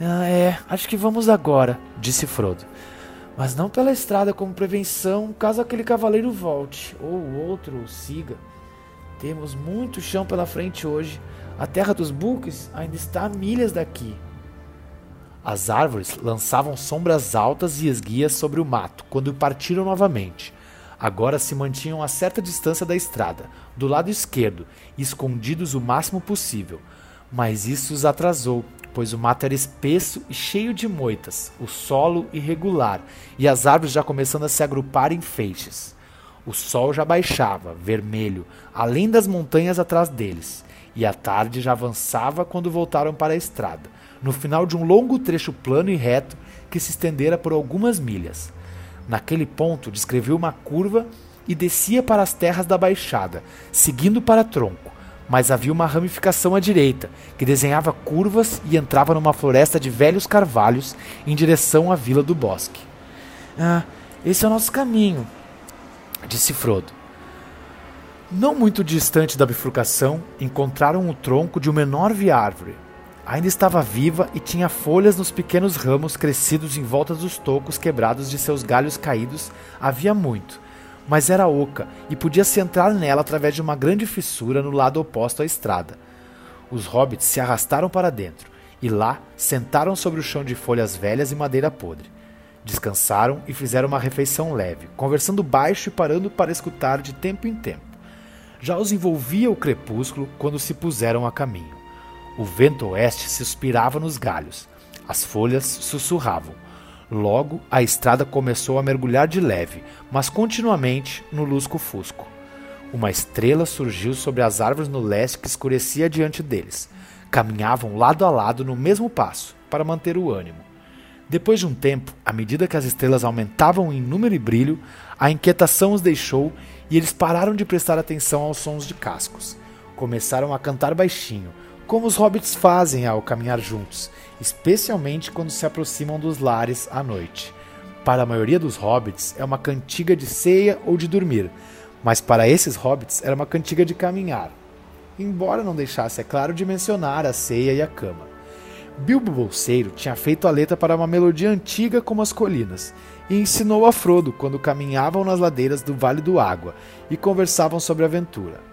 S1: Ah, é, acho que vamos agora, disse Frodo. Mas não pela estrada como prevenção, caso aquele cavaleiro volte, ou o outro siga. Temos muito chão pela frente hoje. A terra dos buques ainda está a milhas daqui. As árvores lançavam sombras altas e esguias sobre o mato quando partiram novamente. Agora se mantinham a certa distância da estrada, do lado esquerdo, escondidos o máximo possível. Mas isso os atrasou, pois o mato era espesso e cheio de moitas, o solo irregular e as árvores já começando a se agrupar em feixes. O sol já baixava, vermelho, além das montanhas atrás deles, e a tarde já avançava quando voltaram para a estrada no final de um longo trecho plano e reto que se estendera por algumas milhas. Naquele ponto, descreveu uma curva e descia para as terras da Baixada, seguindo para tronco, mas havia uma ramificação à direita, que desenhava curvas e entrava numa floresta de velhos carvalhos em direção à vila do bosque. Ah, esse é o nosso caminho, disse Frodo. Não muito distante da bifurcação, encontraram o tronco de uma enorme árvore, Ainda estava viva e tinha folhas nos pequenos ramos crescidos em volta dos tocos quebrados de seus galhos caídos havia muito, mas era oca e podia-se entrar nela através de uma grande fissura no lado oposto à estrada. Os hobbits se arrastaram para dentro e lá sentaram sobre o chão de folhas velhas e madeira podre. Descansaram e fizeram uma refeição leve, conversando baixo e parando para escutar de tempo em tempo. Já os envolvia o crepúsculo quando se puseram a caminho. O vento oeste suspirava nos galhos. As folhas sussurravam. Logo, a estrada começou a mergulhar de leve, mas continuamente no lusco-fusco. Uma estrela surgiu sobre as árvores no leste que escurecia diante deles. Caminhavam lado a lado no mesmo passo, para manter o ânimo. Depois de um tempo, à medida que as estrelas aumentavam em número e brilho, a inquietação os deixou e eles pararam de prestar atenção aos sons de cascos. Começaram a cantar baixinho, como os hobbits fazem ao caminhar juntos, especialmente quando se aproximam dos lares à noite. Para a maioria dos hobbits é uma cantiga de ceia ou de dormir, mas para esses hobbits era uma cantiga de caminhar. embora não deixasse, é claro, de mencionar a ceia e a cama. Bilbo Bolseiro tinha feito a letra para uma melodia antiga como as colinas e ensinou a Frodo quando caminhavam nas ladeiras do Vale do Água e conversavam sobre a aventura.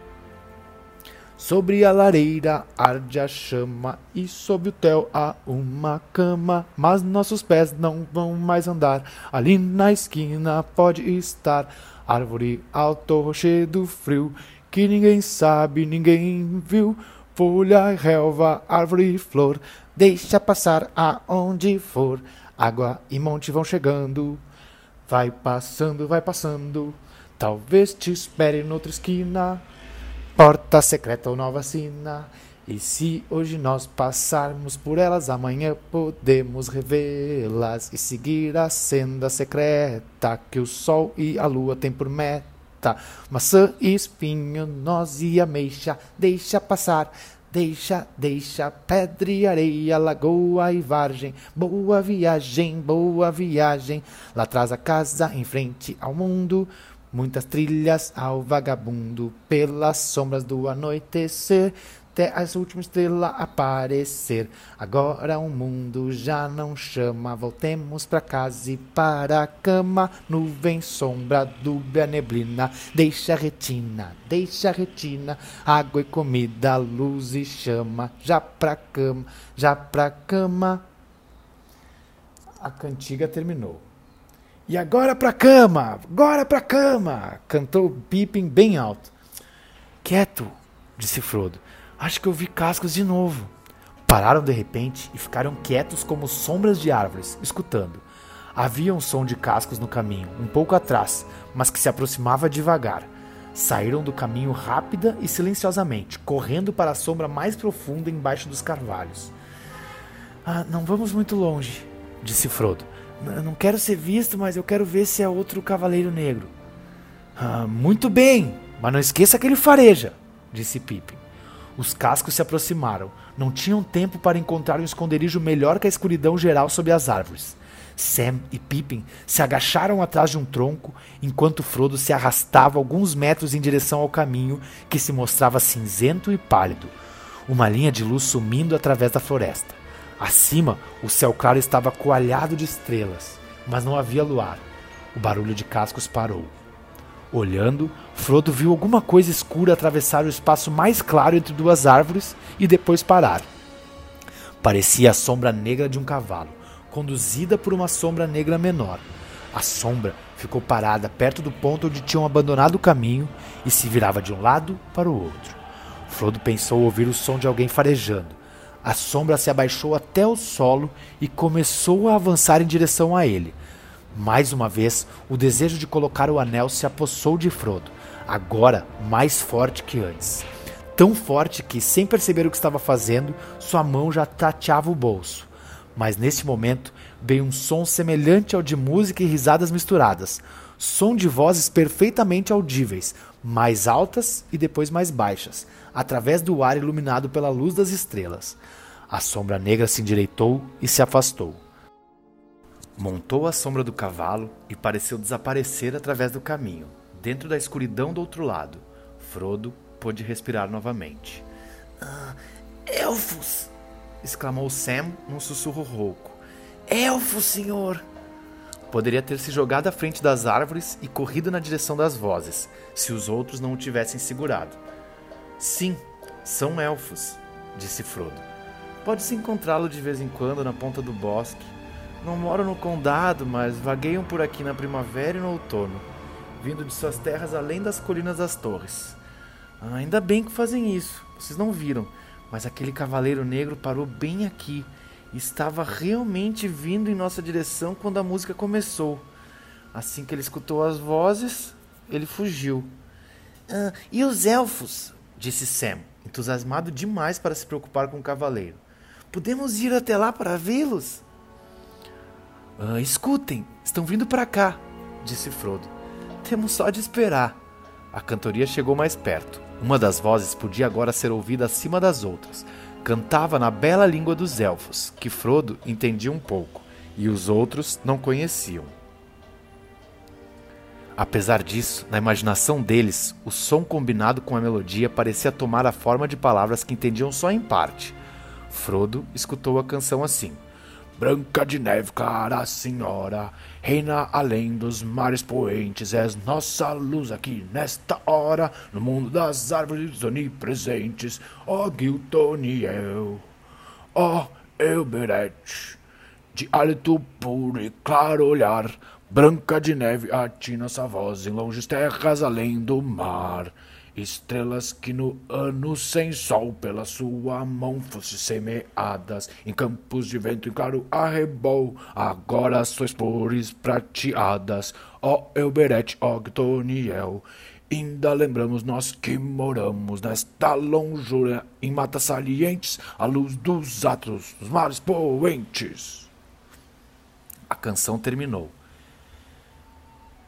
S1: Sobre a lareira arde a chama e sob o tel há uma cama, mas nossos pés não vão mais andar. Ali na esquina pode estar árvore alto, rochedo do frio, que ninguém sabe, ninguém viu. Folha, relva, árvore e flor, deixa passar aonde for. Água e monte vão chegando, vai passando, vai passando. Talvez te espere noutra esquina. Porta secreta ou nova sina. E se hoje nós passarmos por elas, amanhã podemos revê-las e seguir a senda secreta que o sol e a lua têm por meta. Maçã, espinho, noz e ameixa, deixa passar, deixa, deixa, pedra e areia, lagoa e vargem. Boa viagem, boa viagem, lá atrás a casa, em frente ao mundo. Muitas trilhas ao vagabundo pelas sombras do anoitecer, até as últimas estrelas aparecer. Agora o mundo já não chama, voltemos pra casa e para a cama. Nuvem, sombra, dúbia, neblina, deixa a retina, deixa a retina, água e comida, luz e chama. Já pra cama, já pra cama. A cantiga terminou. E agora pra cama! Agora pra cama! Cantou Pippin bem alto. Quieto, disse Frodo. Acho que eu vi cascos de novo. Pararam de repente e ficaram quietos como sombras de árvores, escutando. Havia um som de cascos no caminho, um pouco atrás, mas que se aproximava devagar. Saíram do caminho rápida e silenciosamente, correndo para a sombra mais profunda embaixo dos carvalhos. Ah, não vamos muito longe, disse Frodo. Eu não quero ser visto, mas eu quero ver se é outro cavaleiro negro. Ah, muito bem, mas não esqueça que ele fareja, disse Pippin. Os cascos se aproximaram. Não tinham tempo para encontrar um esconderijo melhor que a escuridão geral sob as árvores. Sam e Pippin se agacharam atrás de um tronco, enquanto Frodo se arrastava alguns metros em direção ao caminho, que se mostrava cinzento e pálido, uma linha de luz sumindo através da floresta. Acima, o céu claro estava coalhado de estrelas, mas não havia luar. O barulho de cascos parou. Olhando, Frodo viu alguma coisa escura atravessar o espaço mais claro entre duas árvores e depois parar. Parecia a sombra negra de um cavalo, conduzida por uma sombra negra menor. A sombra ficou parada perto do ponto onde tinham abandonado o caminho e se virava de um lado para o outro. Frodo pensou ouvir o som de alguém farejando, a sombra se abaixou até o solo e começou a avançar em direção a ele. Mais uma vez, o desejo de colocar o anel se apossou de Frodo, agora mais forte que antes. Tão forte que, sem perceber o que estava fazendo, sua mão já tateava o bolso. Mas nesse momento veio um som semelhante ao de música e risadas misturadas. Som de vozes perfeitamente audíveis, mais altas e depois mais baixas, através do ar iluminado pela luz das estrelas. A sombra negra se endireitou e se afastou. Montou a sombra do cavalo e pareceu desaparecer através do caminho, dentro da escuridão do outro lado. Frodo pôde respirar novamente.
S7: Ah, elfos!
S1: exclamou Sam num sussurro rouco.
S7: Elfos, senhor!
S1: Poderia ter se jogado à frente das árvores e corrido na direção das vozes, se os outros não o tivessem segurado. Sim, são elfos, disse Frodo. Pode-se encontrá-lo de vez em quando na ponta do bosque. Não moram no condado, mas vagueiam por aqui na primavera e no outono, vindo de suas terras além das colinas das torres. Ah, ainda bem que fazem isso. Vocês não viram, mas aquele cavaleiro negro parou bem aqui e estava realmente vindo em nossa direção quando a música começou. Assim que ele escutou as vozes, ele fugiu.
S7: Ah, e os elfos?
S1: Disse Sam, entusiasmado demais para se preocupar com o cavaleiro.
S7: Podemos ir até lá para vê-los?
S1: Ah, escutem, estão vindo para cá, disse Frodo. Temos só de esperar. A cantoria chegou mais perto. Uma das vozes podia agora ser ouvida acima das outras. Cantava na bela língua dos elfos, que Frodo entendia um pouco, e os outros não conheciam. Apesar disso, na imaginação deles, o som combinado com a melodia parecia tomar a forma de palavras que entendiam só em parte. Frodo escutou a canção assim:
S2: Branca de neve, cara senhora, reina além dos mares poentes, és nossa luz aqui nesta hora, no mundo das árvores onipresentes, ó Giltoniel, ó Elberet, de hálito puro e claro olhar, branca de neve a ti nossa voz em longes terras além do mar. Estrelas que no ano sem sol pela sua mão fossem semeadas em campos de vento em claro arrebol, agora sois flores prateadas, ó Elberet, ó Gtoniel. Ainda lembramos nós que moramos nesta longura em matas salientes, à luz dos atros dos mares poentes.
S1: A canção terminou.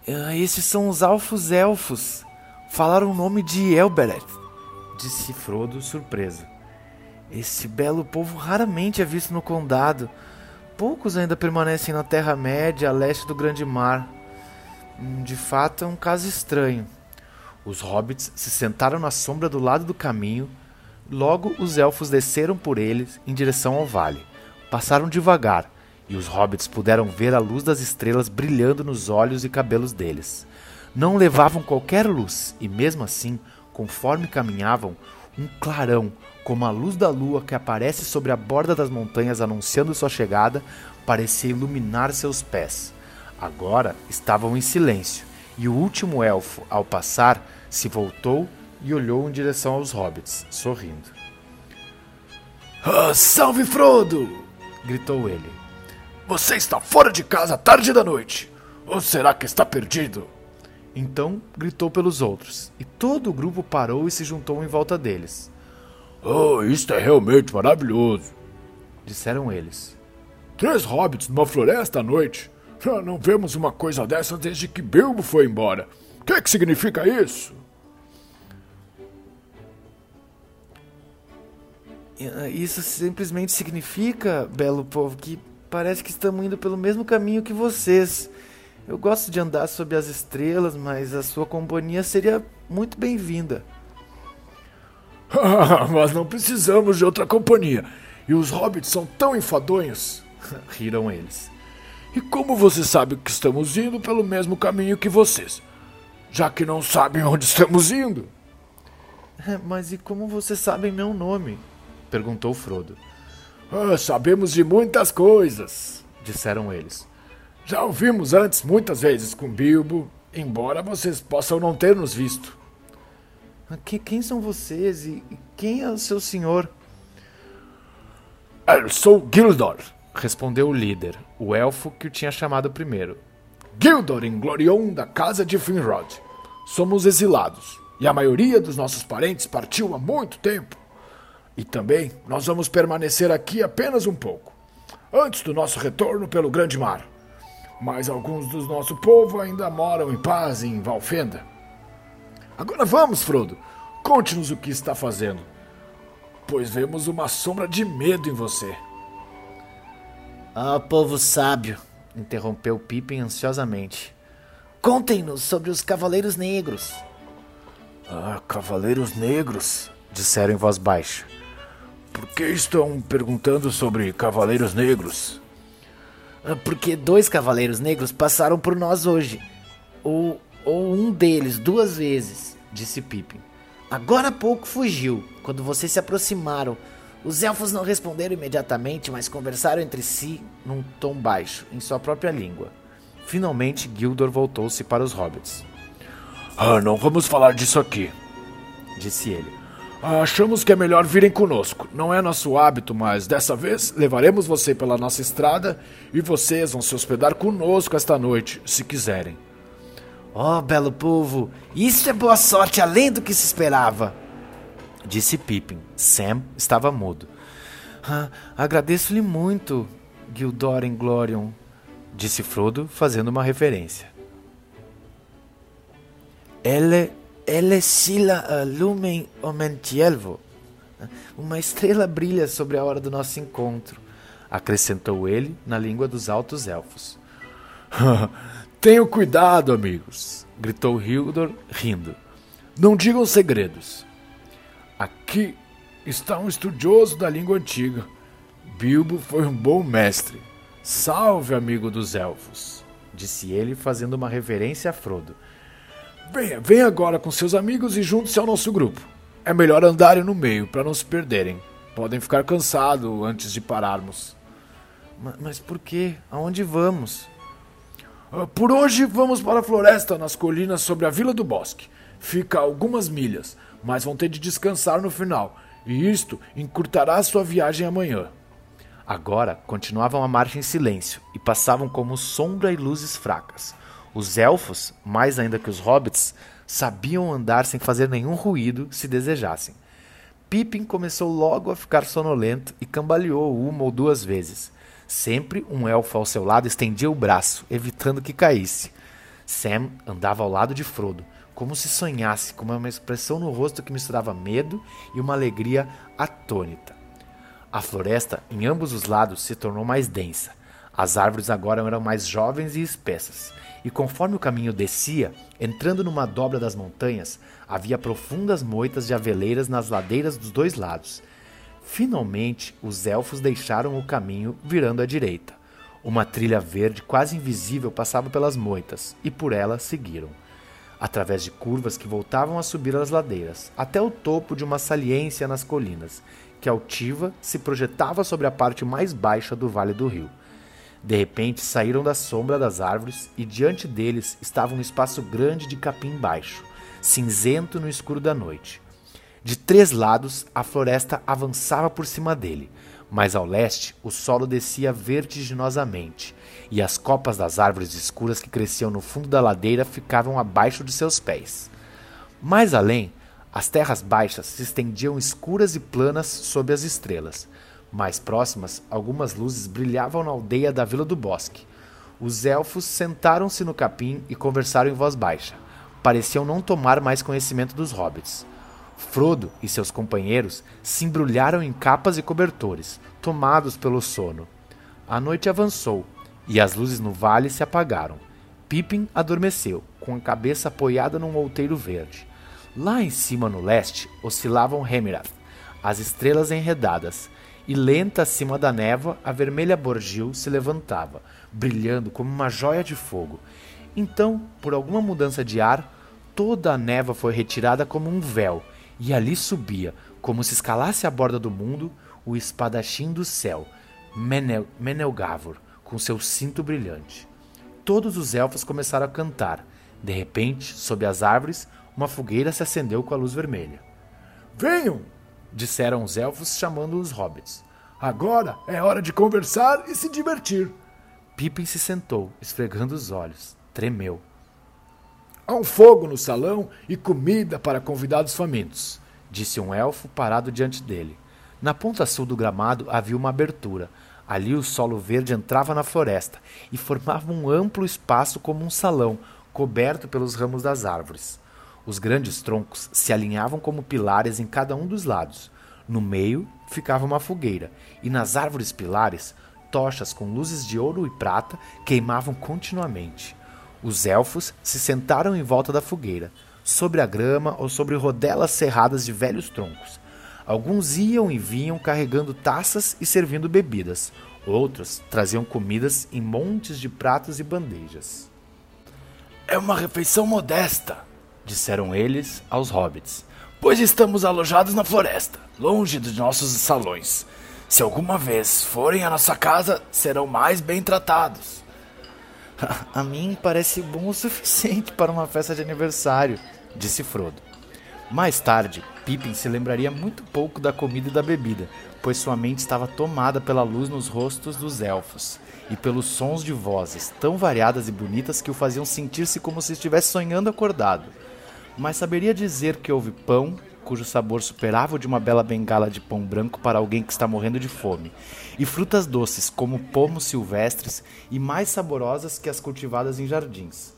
S1: Ah, esses são os alfos elfos, Falaram o nome de Elberet, disse Frodo, surpreso. Esse belo povo raramente é visto no condado. Poucos ainda permanecem na Terra-média, a leste do Grande Mar. Hum, de fato, é um caso estranho. Os hobbits se sentaram na sombra do lado do caminho. Logo, os elfos desceram por eles em direção ao vale. Passaram devagar, e os hobbits puderam ver a luz das estrelas brilhando nos olhos e cabelos deles não levavam qualquer luz, e mesmo assim, conforme caminhavam, um clarão, como a luz da lua que aparece sobre a borda das montanhas anunciando sua chegada, parecia iluminar seus pés. Agora estavam em silêncio, e o último elfo, ao passar, se voltou e olhou em direção aos hobbits, sorrindo.
S2: Ah, salve Frodo! gritou ele. Você está fora de casa tarde da noite. Ou será que está perdido?
S1: Então gritou pelos outros, e todo o grupo parou e se juntou em volta deles.
S2: Oh, isto é realmente maravilhoso,
S1: disseram eles.
S2: Três hobbits numa floresta à noite. Não vemos uma coisa dessa desde que Bilbo foi embora. O que, é que significa isso?
S1: Isso simplesmente significa, belo povo, que parece que estamos indo pelo mesmo caminho que vocês. Eu gosto de andar sob as estrelas, mas a sua companhia seria muito bem-vinda.
S2: mas não precisamos de outra companhia. E os hobbits são tão enfadonhos.
S1: Riram eles.
S2: E como você sabe que estamos indo pelo mesmo caminho que vocês? Já que não sabem onde estamos indo.
S1: Mas e como vocês sabem meu nome? Perguntou Frodo.
S2: Ah, sabemos de muitas coisas,
S1: disseram eles.
S2: Já ouvimos antes muitas vezes com Bilbo, embora vocês possam não ter nos visto.
S1: Que, quem são vocês e quem é o seu senhor?
S2: Eu sou Gildor,
S1: respondeu o líder, o elfo que o tinha chamado primeiro.
S2: Gildor Inglorion da casa de Finrod. Somos exilados, e a maioria dos nossos parentes partiu há muito tempo. E também nós vamos permanecer aqui apenas um pouco, antes do nosso retorno pelo Grande Mar mas alguns do nosso povo ainda moram em paz em Valfenda. Agora vamos, Frodo. Conte-nos o que está fazendo, pois vemos uma sombra de medo em você.
S9: Ah, oh, povo sábio, interrompeu Pippin ansiosamente. Contem-nos sobre os Cavaleiros Negros.
S2: Ah, Cavaleiros Negros, disseram em voz baixa. Por que estão perguntando sobre Cavaleiros Negros?
S9: Ah, porque dois cavaleiros negros passaram por nós hoje. Ou, ou um deles, duas vezes, disse Pippin. Agora há pouco fugiu, quando vocês se aproximaram. Os elfos não responderam imediatamente, mas conversaram entre si num tom baixo, em sua própria língua.
S1: Finalmente, Gildor voltou-se para os hobbits.
S2: Ah, não vamos falar disso aqui,
S1: disse ele.
S2: Achamos que é melhor virem conosco. Não é nosso hábito, mas dessa vez levaremos você pela nossa estrada e vocês vão se hospedar conosco esta noite, se quiserem.
S9: Oh, belo povo, isso é boa sorte além do que se esperava,
S1: disse Pippin. Sam estava mudo. Ah, Agradeço-lhe muito, Gildoren Glorion, disse Frodo, fazendo uma referência.
S9: Ele Ele sila lumen omentielvo. Uma estrela brilha sobre a hora do nosso encontro,
S1: acrescentou ele na língua dos altos elfos.
S2: Tenham cuidado, amigos, gritou Hildor, rindo. Não digam segredos. Aqui está um estudioso da língua antiga. Bilbo foi um bom mestre. Salve, amigo dos elfos,
S1: disse ele, fazendo uma reverência a Frodo.
S2: Venha, venha agora com seus amigos e junte-se ao nosso grupo. É melhor andarem no meio para não se perderem. Podem ficar cansados antes de pararmos.
S1: Mas, por quê? Aonde vamos?
S2: Ah, por hoje vamos para a floresta nas colinas sobre a Vila do Bosque. Fica a algumas milhas, mas vão ter de descansar no final, e isto encurtará sua viagem amanhã.
S1: Agora continuavam a marcha em silêncio e passavam como sombra e luzes fracas. Os elfos, mais ainda que os hobbits, sabiam andar sem fazer nenhum ruído se desejassem. Pippin começou logo a ficar sonolento e cambaleou uma ou duas vezes. Sempre um elfo ao seu lado estendia o braço, evitando que caísse. Sam andava ao lado de Frodo, como se sonhasse, com uma expressão no rosto que misturava medo e uma alegria atônita. A floresta, em ambos os lados, se tornou mais densa. As árvores agora eram mais jovens e espessas, e conforme o caminho descia, entrando numa dobra das montanhas, havia profundas moitas de aveleiras nas ladeiras dos dois lados, Finalmente, os elfos deixaram o caminho virando à direita. Uma trilha verde quase invisível passava pelas moitas e por ela seguiram. Através de curvas que voltavam a subir as ladeiras, até o topo de uma saliência nas colinas, que altiva se projetava sobre a parte mais baixa do vale do rio. De repente saíram da sombra das árvores e diante deles estava um espaço grande de capim baixo, cinzento no escuro da noite. De três lados, a floresta avançava por cima dele, mas ao leste o solo descia vertiginosamente, e as copas das árvores escuras que cresciam no fundo da ladeira ficavam abaixo de seus pés. Mais além, as terras baixas se estendiam escuras e planas sob as estrelas. Mais próximas, algumas luzes brilhavam na aldeia da Vila do Bosque. Os elfos sentaram-se no capim e conversaram em voz baixa. Pareciam não tomar mais conhecimento dos hobbits. Frodo e seus companheiros se embrulharam em capas e cobertores, tomados pelo sono. A noite avançou e as luzes no vale se apagaram. Pippin adormeceu, com a cabeça apoiada num outeiro verde. Lá em cima no leste oscilavam Hemirath, as estrelas enredadas, e lenta acima da névoa a vermelha Borgil se levantava, brilhando como uma joia de fogo. Então, por alguma mudança de ar, toda a névoa foi retirada como um véu e ali subia, como se escalasse a borda do mundo, o espadachim do céu, Menel, Menelgavor, com seu cinto brilhante. Todos os elfos começaram a cantar. De repente, sob as árvores, uma fogueira se acendeu com a luz vermelha.
S2: Venham! Disseram os elfos, chamando os hobbits. Agora é hora de conversar e se divertir.
S1: Pippin se sentou, esfregando os olhos. Tremeu.
S2: Há um fogo no salão e comida para convidados famintos,
S1: disse um elfo parado diante dele. Na ponta sul do gramado havia uma abertura. Ali o solo verde entrava na floresta e formava um amplo espaço como um salão, coberto pelos ramos das árvores. Os grandes troncos se alinhavam como pilares em cada um dos lados. No meio ficava uma fogueira, e nas árvores pilares, tochas com luzes de ouro e prata queimavam continuamente. Os elfos se sentaram em volta da fogueira, sobre a grama ou sobre rodelas cerradas de velhos troncos. Alguns iam e vinham carregando taças e servindo bebidas. Outros traziam comidas em montes de pratos e bandejas.
S2: É uma refeição modesta, disseram eles aos hobbits, pois estamos alojados na floresta, longe dos nossos salões. Se alguma vez forem à nossa casa, serão mais bem tratados.
S1: A mim parece bom o suficiente para uma festa de aniversário, disse Frodo. Mais tarde, Pippin se lembraria muito pouco da comida e da bebida, pois sua mente estava tomada pela luz nos rostos dos elfos e pelos sons de vozes tão variadas e bonitas que o faziam sentir-se como se estivesse sonhando acordado. Mas saberia dizer que houve pão, cujo sabor superava o de uma bela bengala de pão branco para alguém que está morrendo de fome, e frutas doces como pomos silvestres e mais saborosas que as cultivadas em jardins.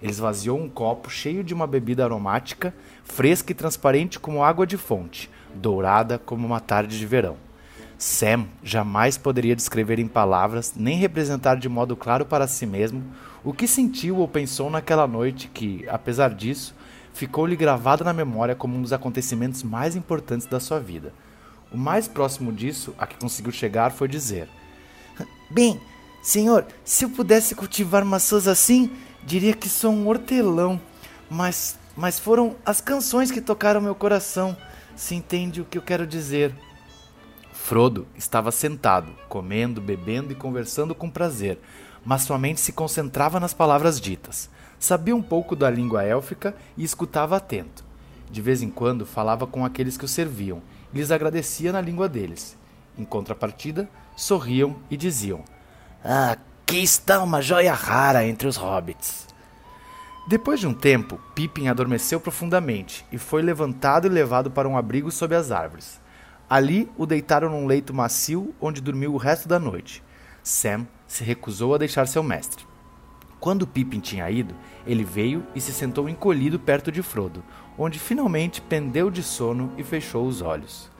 S1: Ele esvaziou um copo cheio de uma bebida aromática, fresca e transparente como água de fonte, dourada como uma tarde de verão. Sam jamais poderia descrever em palavras, nem representar de modo claro para si mesmo o que sentiu ou pensou naquela noite que, apesar disso, ficou-lhe gravada na memória como um dos acontecimentos mais importantes da sua vida. O mais próximo disso a que conseguiu chegar foi dizer:
S7: Bem, senhor, se eu pudesse cultivar maçãs assim, diria que sou um hortelão. Mas, mas foram as canções que tocaram meu coração. Se entende o que eu quero dizer.
S1: Frodo estava sentado, comendo, bebendo e conversando com prazer, mas sua mente se concentrava nas palavras ditas. Sabia um pouco da língua élfica e escutava atento. De vez em quando falava com aqueles que o serviam e lhes agradecia na língua deles. Em contrapartida, sorriam e diziam:
S7: Ah, aqui está uma joia rara entre os hobbits.
S1: Depois de um tempo, Pippin adormeceu profundamente e foi levantado e levado para um abrigo sob as árvores. Ali o deitaram num leito macio onde dormiu o resto da noite. Sam se recusou a deixar seu mestre. Quando Pippin tinha ido, ele veio e se sentou encolhido perto de Frodo, onde finalmente pendeu de sono e fechou os olhos.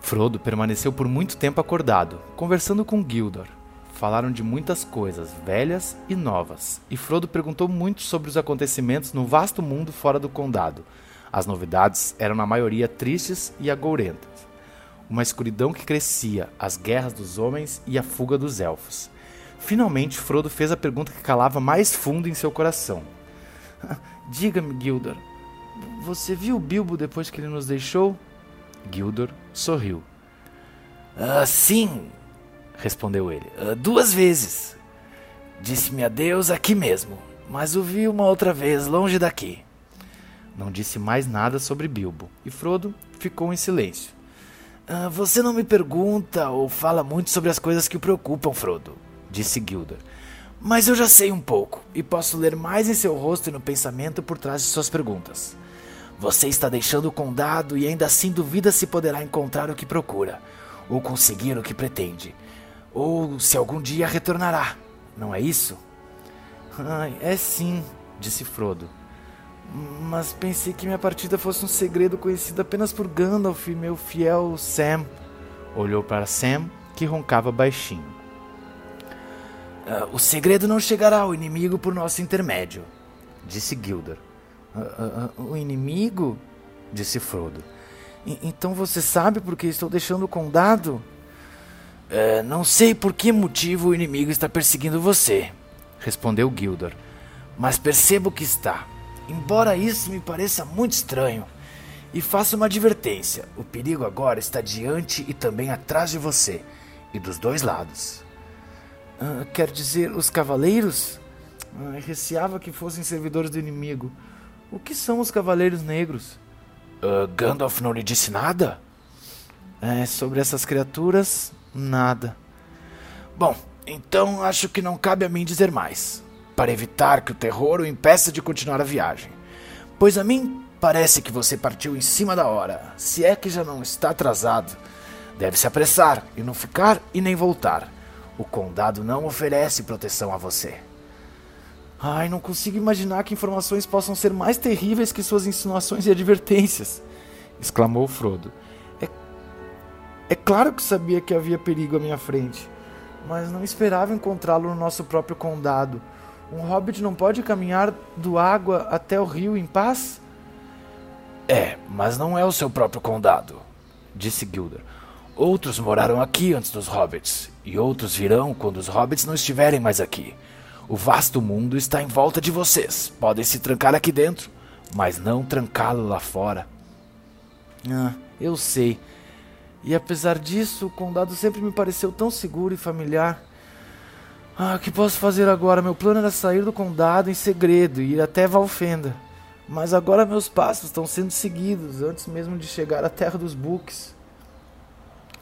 S1: Frodo permaneceu por muito tempo acordado, conversando com Gildor. Falaram de muitas coisas, velhas e novas, e Frodo perguntou muito sobre os acontecimentos no vasto mundo fora do condado. As novidades eram na maioria tristes e agourentas. Uma escuridão que crescia, as guerras dos homens e a fuga dos elfos. Finalmente, Frodo fez a pergunta que calava mais fundo em seu coração. Diga-me, Gildor, você viu Bilbo depois que ele nos deixou? Gildor sorriu.
S7: Ah, sim, respondeu ele. Ah, duas vezes. Disse-me adeus aqui mesmo, mas o vi uma outra vez longe daqui.
S1: Não disse mais nada sobre Bilbo, e Frodo ficou em silêncio.
S7: Ah, você não me pergunta ou fala muito sobre as coisas que o preocupam, Frodo, disse Gildor. Mas eu já sei um pouco, e posso ler mais em seu rosto e no pensamento por trás de suas perguntas. Você está deixando o condado e ainda assim duvida se poderá encontrar o que procura, ou conseguir o que pretende, ou se algum dia retornará, não é isso?
S1: Ai, é sim, disse Frodo. Mas pensei que minha partida fosse um segredo conhecido apenas por Gandalf meu fiel Sam. Olhou para Sam, que roncava baixinho.
S7: Uh, o segredo não chegará ao inimigo por nosso intermédio,
S1: disse Gildor. Uh, uh, o inimigo? disse Frodo. então você sabe por que estou deixando o condado?
S7: Não sei por que motivo o inimigo está perseguindo você, respondeu Gildor. Mas percebo que está. Embora isso me pareça muito estranho. E faço uma advertência: o perigo agora está diante e também atrás de você, e dos dois lados.
S1: Ah, quer dizer, os cavaleiros? Ah, receava que fossem servidores do inimigo. O que são os cavaleiros negros?
S7: Uh, Gandalf não lhe disse nada?
S1: É, sobre essas criaturas, nada.
S7: Bom, então acho que não cabe a mim dizer mais para evitar que o terror o impeça de continuar a viagem. Pois a mim parece que você partiu em cima da hora, se é que já não está atrasado. Deve se apressar e não ficar e nem voltar. O condado não oferece proteção a você.
S1: Ai, não consigo imaginar que informações possam ser mais terríveis que suas insinuações e advertências! exclamou Frodo. É, é claro que sabia que havia perigo à minha frente, mas não esperava encontrá-lo no nosso próprio condado. Um hobbit não pode caminhar do água até o rio em paz?
S7: É, mas não é o seu próprio condado, disse Gildor. Outros moraram aqui antes dos hobbits, e outros virão quando os hobbits não estiverem mais aqui. O vasto mundo está em volta de vocês. Podem se trancar aqui dentro, mas não trancá-lo lá fora.
S1: Ah, eu sei. E apesar disso, o condado sempre me pareceu tão seguro e familiar. Ah, o que posso fazer agora? Meu plano era sair do condado em segredo e ir até Valfenda. Mas agora meus passos estão sendo seguidos antes mesmo de chegar à terra dos Books.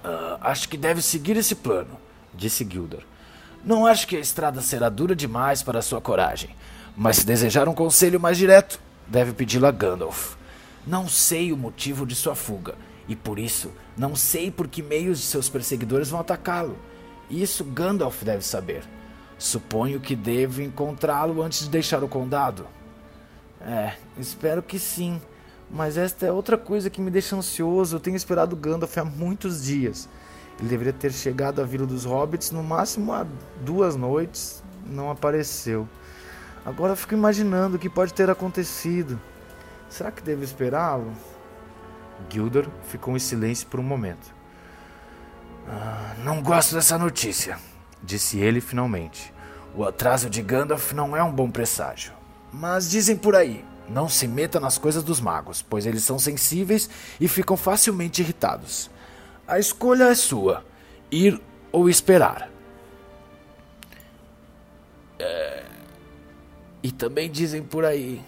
S7: Uh, acho que deve seguir esse plano, disse Gildor. Não acho que a estrada será dura demais para sua coragem, mas se desejar um conselho mais direto, deve pedi-lo a Gandalf. Não sei o motivo de sua fuga, e por isso não sei por que meios de seus perseguidores vão atacá-lo. Isso Gandalf deve saber. Suponho que devo encontrá-lo antes de deixar o condado.
S1: É, espero que sim. Mas esta é outra coisa que me deixa ansioso. Eu tenho esperado Gandalf há muitos dias. Ele deveria ter chegado à Vila dos Hobbits no máximo há duas noites. Não apareceu. Agora eu fico imaginando o que pode ter acontecido. Será que devo esperá-lo? Gildor ficou em silêncio por um momento. Ah, não gosto dessa notícia, disse ele finalmente. O atraso de Gandalf não é um bom presságio. Mas dizem por aí, não se meta nas coisas dos magos, pois eles são sensíveis e ficam facilmente irritados. A escolha é sua: ir ou esperar. É... E também dizem por aí: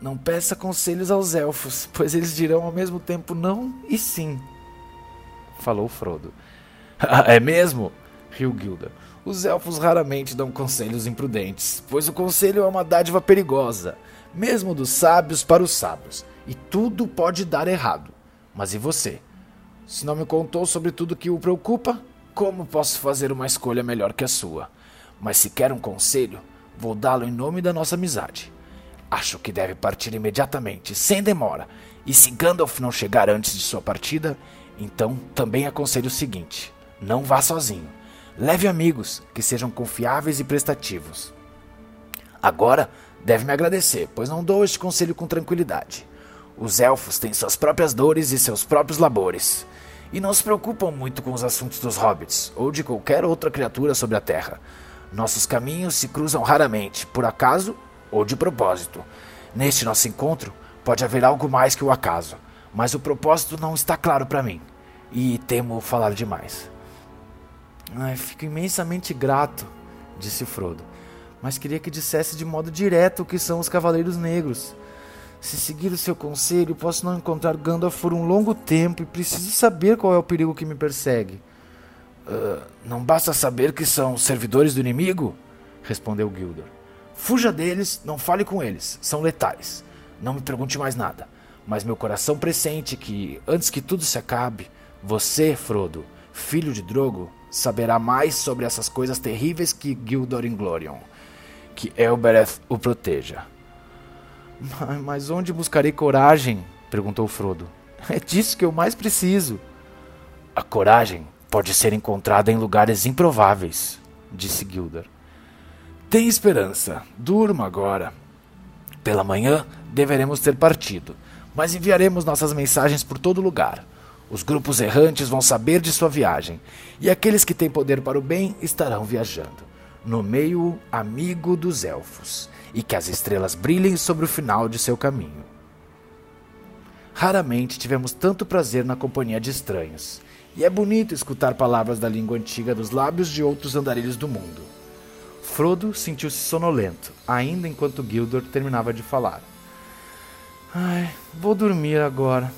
S1: não peça conselhos aos elfos, pois eles dirão ao mesmo tempo não e sim. Falou Frodo. é mesmo? riu Gilda. Os elfos raramente dão conselhos imprudentes, pois o conselho é uma dádiva perigosa, mesmo dos sábios para os sábios, e tudo pode dar errado. Mas e você? Se não me contou sobre tudo que o preocupa, como posso fazer uma escolha melhor que a sua? Mas se quer um conselho, vou dá-lo em nome da nossa amizade. Acho que deve partir imediatamente, sem demora, e se Gandalf não chegar antes de sua partida, então também aconselho o seguinte: não vá sozinho Leve amigos que sejam confiáveis e prestativos. Agora deve me agradecer, pois não dou este conselho com tranquilidade. Os elfos têm suas próprias dores e seus próprios labores, e não se preocupam muito com os assuntos dos hobbits ou de qualquer outra criatura sobre a terra. Nossos caminhos se cruzam raramente, por acaso ou de propósito. Neste nosso encontro pode haver algo mais que o acaso, mas o propósito não está claro para mim, e temo falar demais. Ai, fico imensamente grato, disse Frodo, mas queria que dissesse de modo direto o que são os Cavaleiros Negros. Se seguir o seu conselho, posso não encontrar Gandalf por um longo tempo e preciso saber qual é o perigo que me persegue. Uh, não basta saber que são servidores do inimigo? respondeu Gildor. Fuja deles, não fale com eles, são letais. Não me pergunte mais nada, mas meu coração pressente que, antes que tudo se acabe, você, Frodo, filho de Drogo, saberá mais sobre essas coisas terríveis que Gildor Inglorion. Que Elbereth o proteja. Mas onde buscarei coragem? perguntou Frodo. É disso que eu mais preciso. A coragem pode ser encontrada em lugares improváveis, disse Gildor. Tem esperança. Durma agora. Pela manhã deveremos ter partido, mas enviaremos nossas mensagens por todo lugar. Os grupos errantes vão saber de sua viagem, e aqueles que têm poder para o bem estarão viajando, no meio amigo dos elfos, e que as estrelas brilhem sobre o final de seu caminho. Raramente tivemos tanto prazer na companhia de estranhos, e é bonito escutar palavras da língua antiga dos lábios de outros andarilhos do mundo. Frodo sentiu-se sonolento, ainda enquanto Gildor terminava de falar. Ai, vou dormir agora,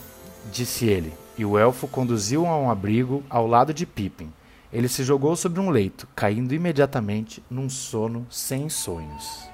S1: disse ele e o elfo conduziu-o a um abrigo ao lado de Pippin. Ele se jogou sobre um leito, caindo imediatamente num sono sem sonhos.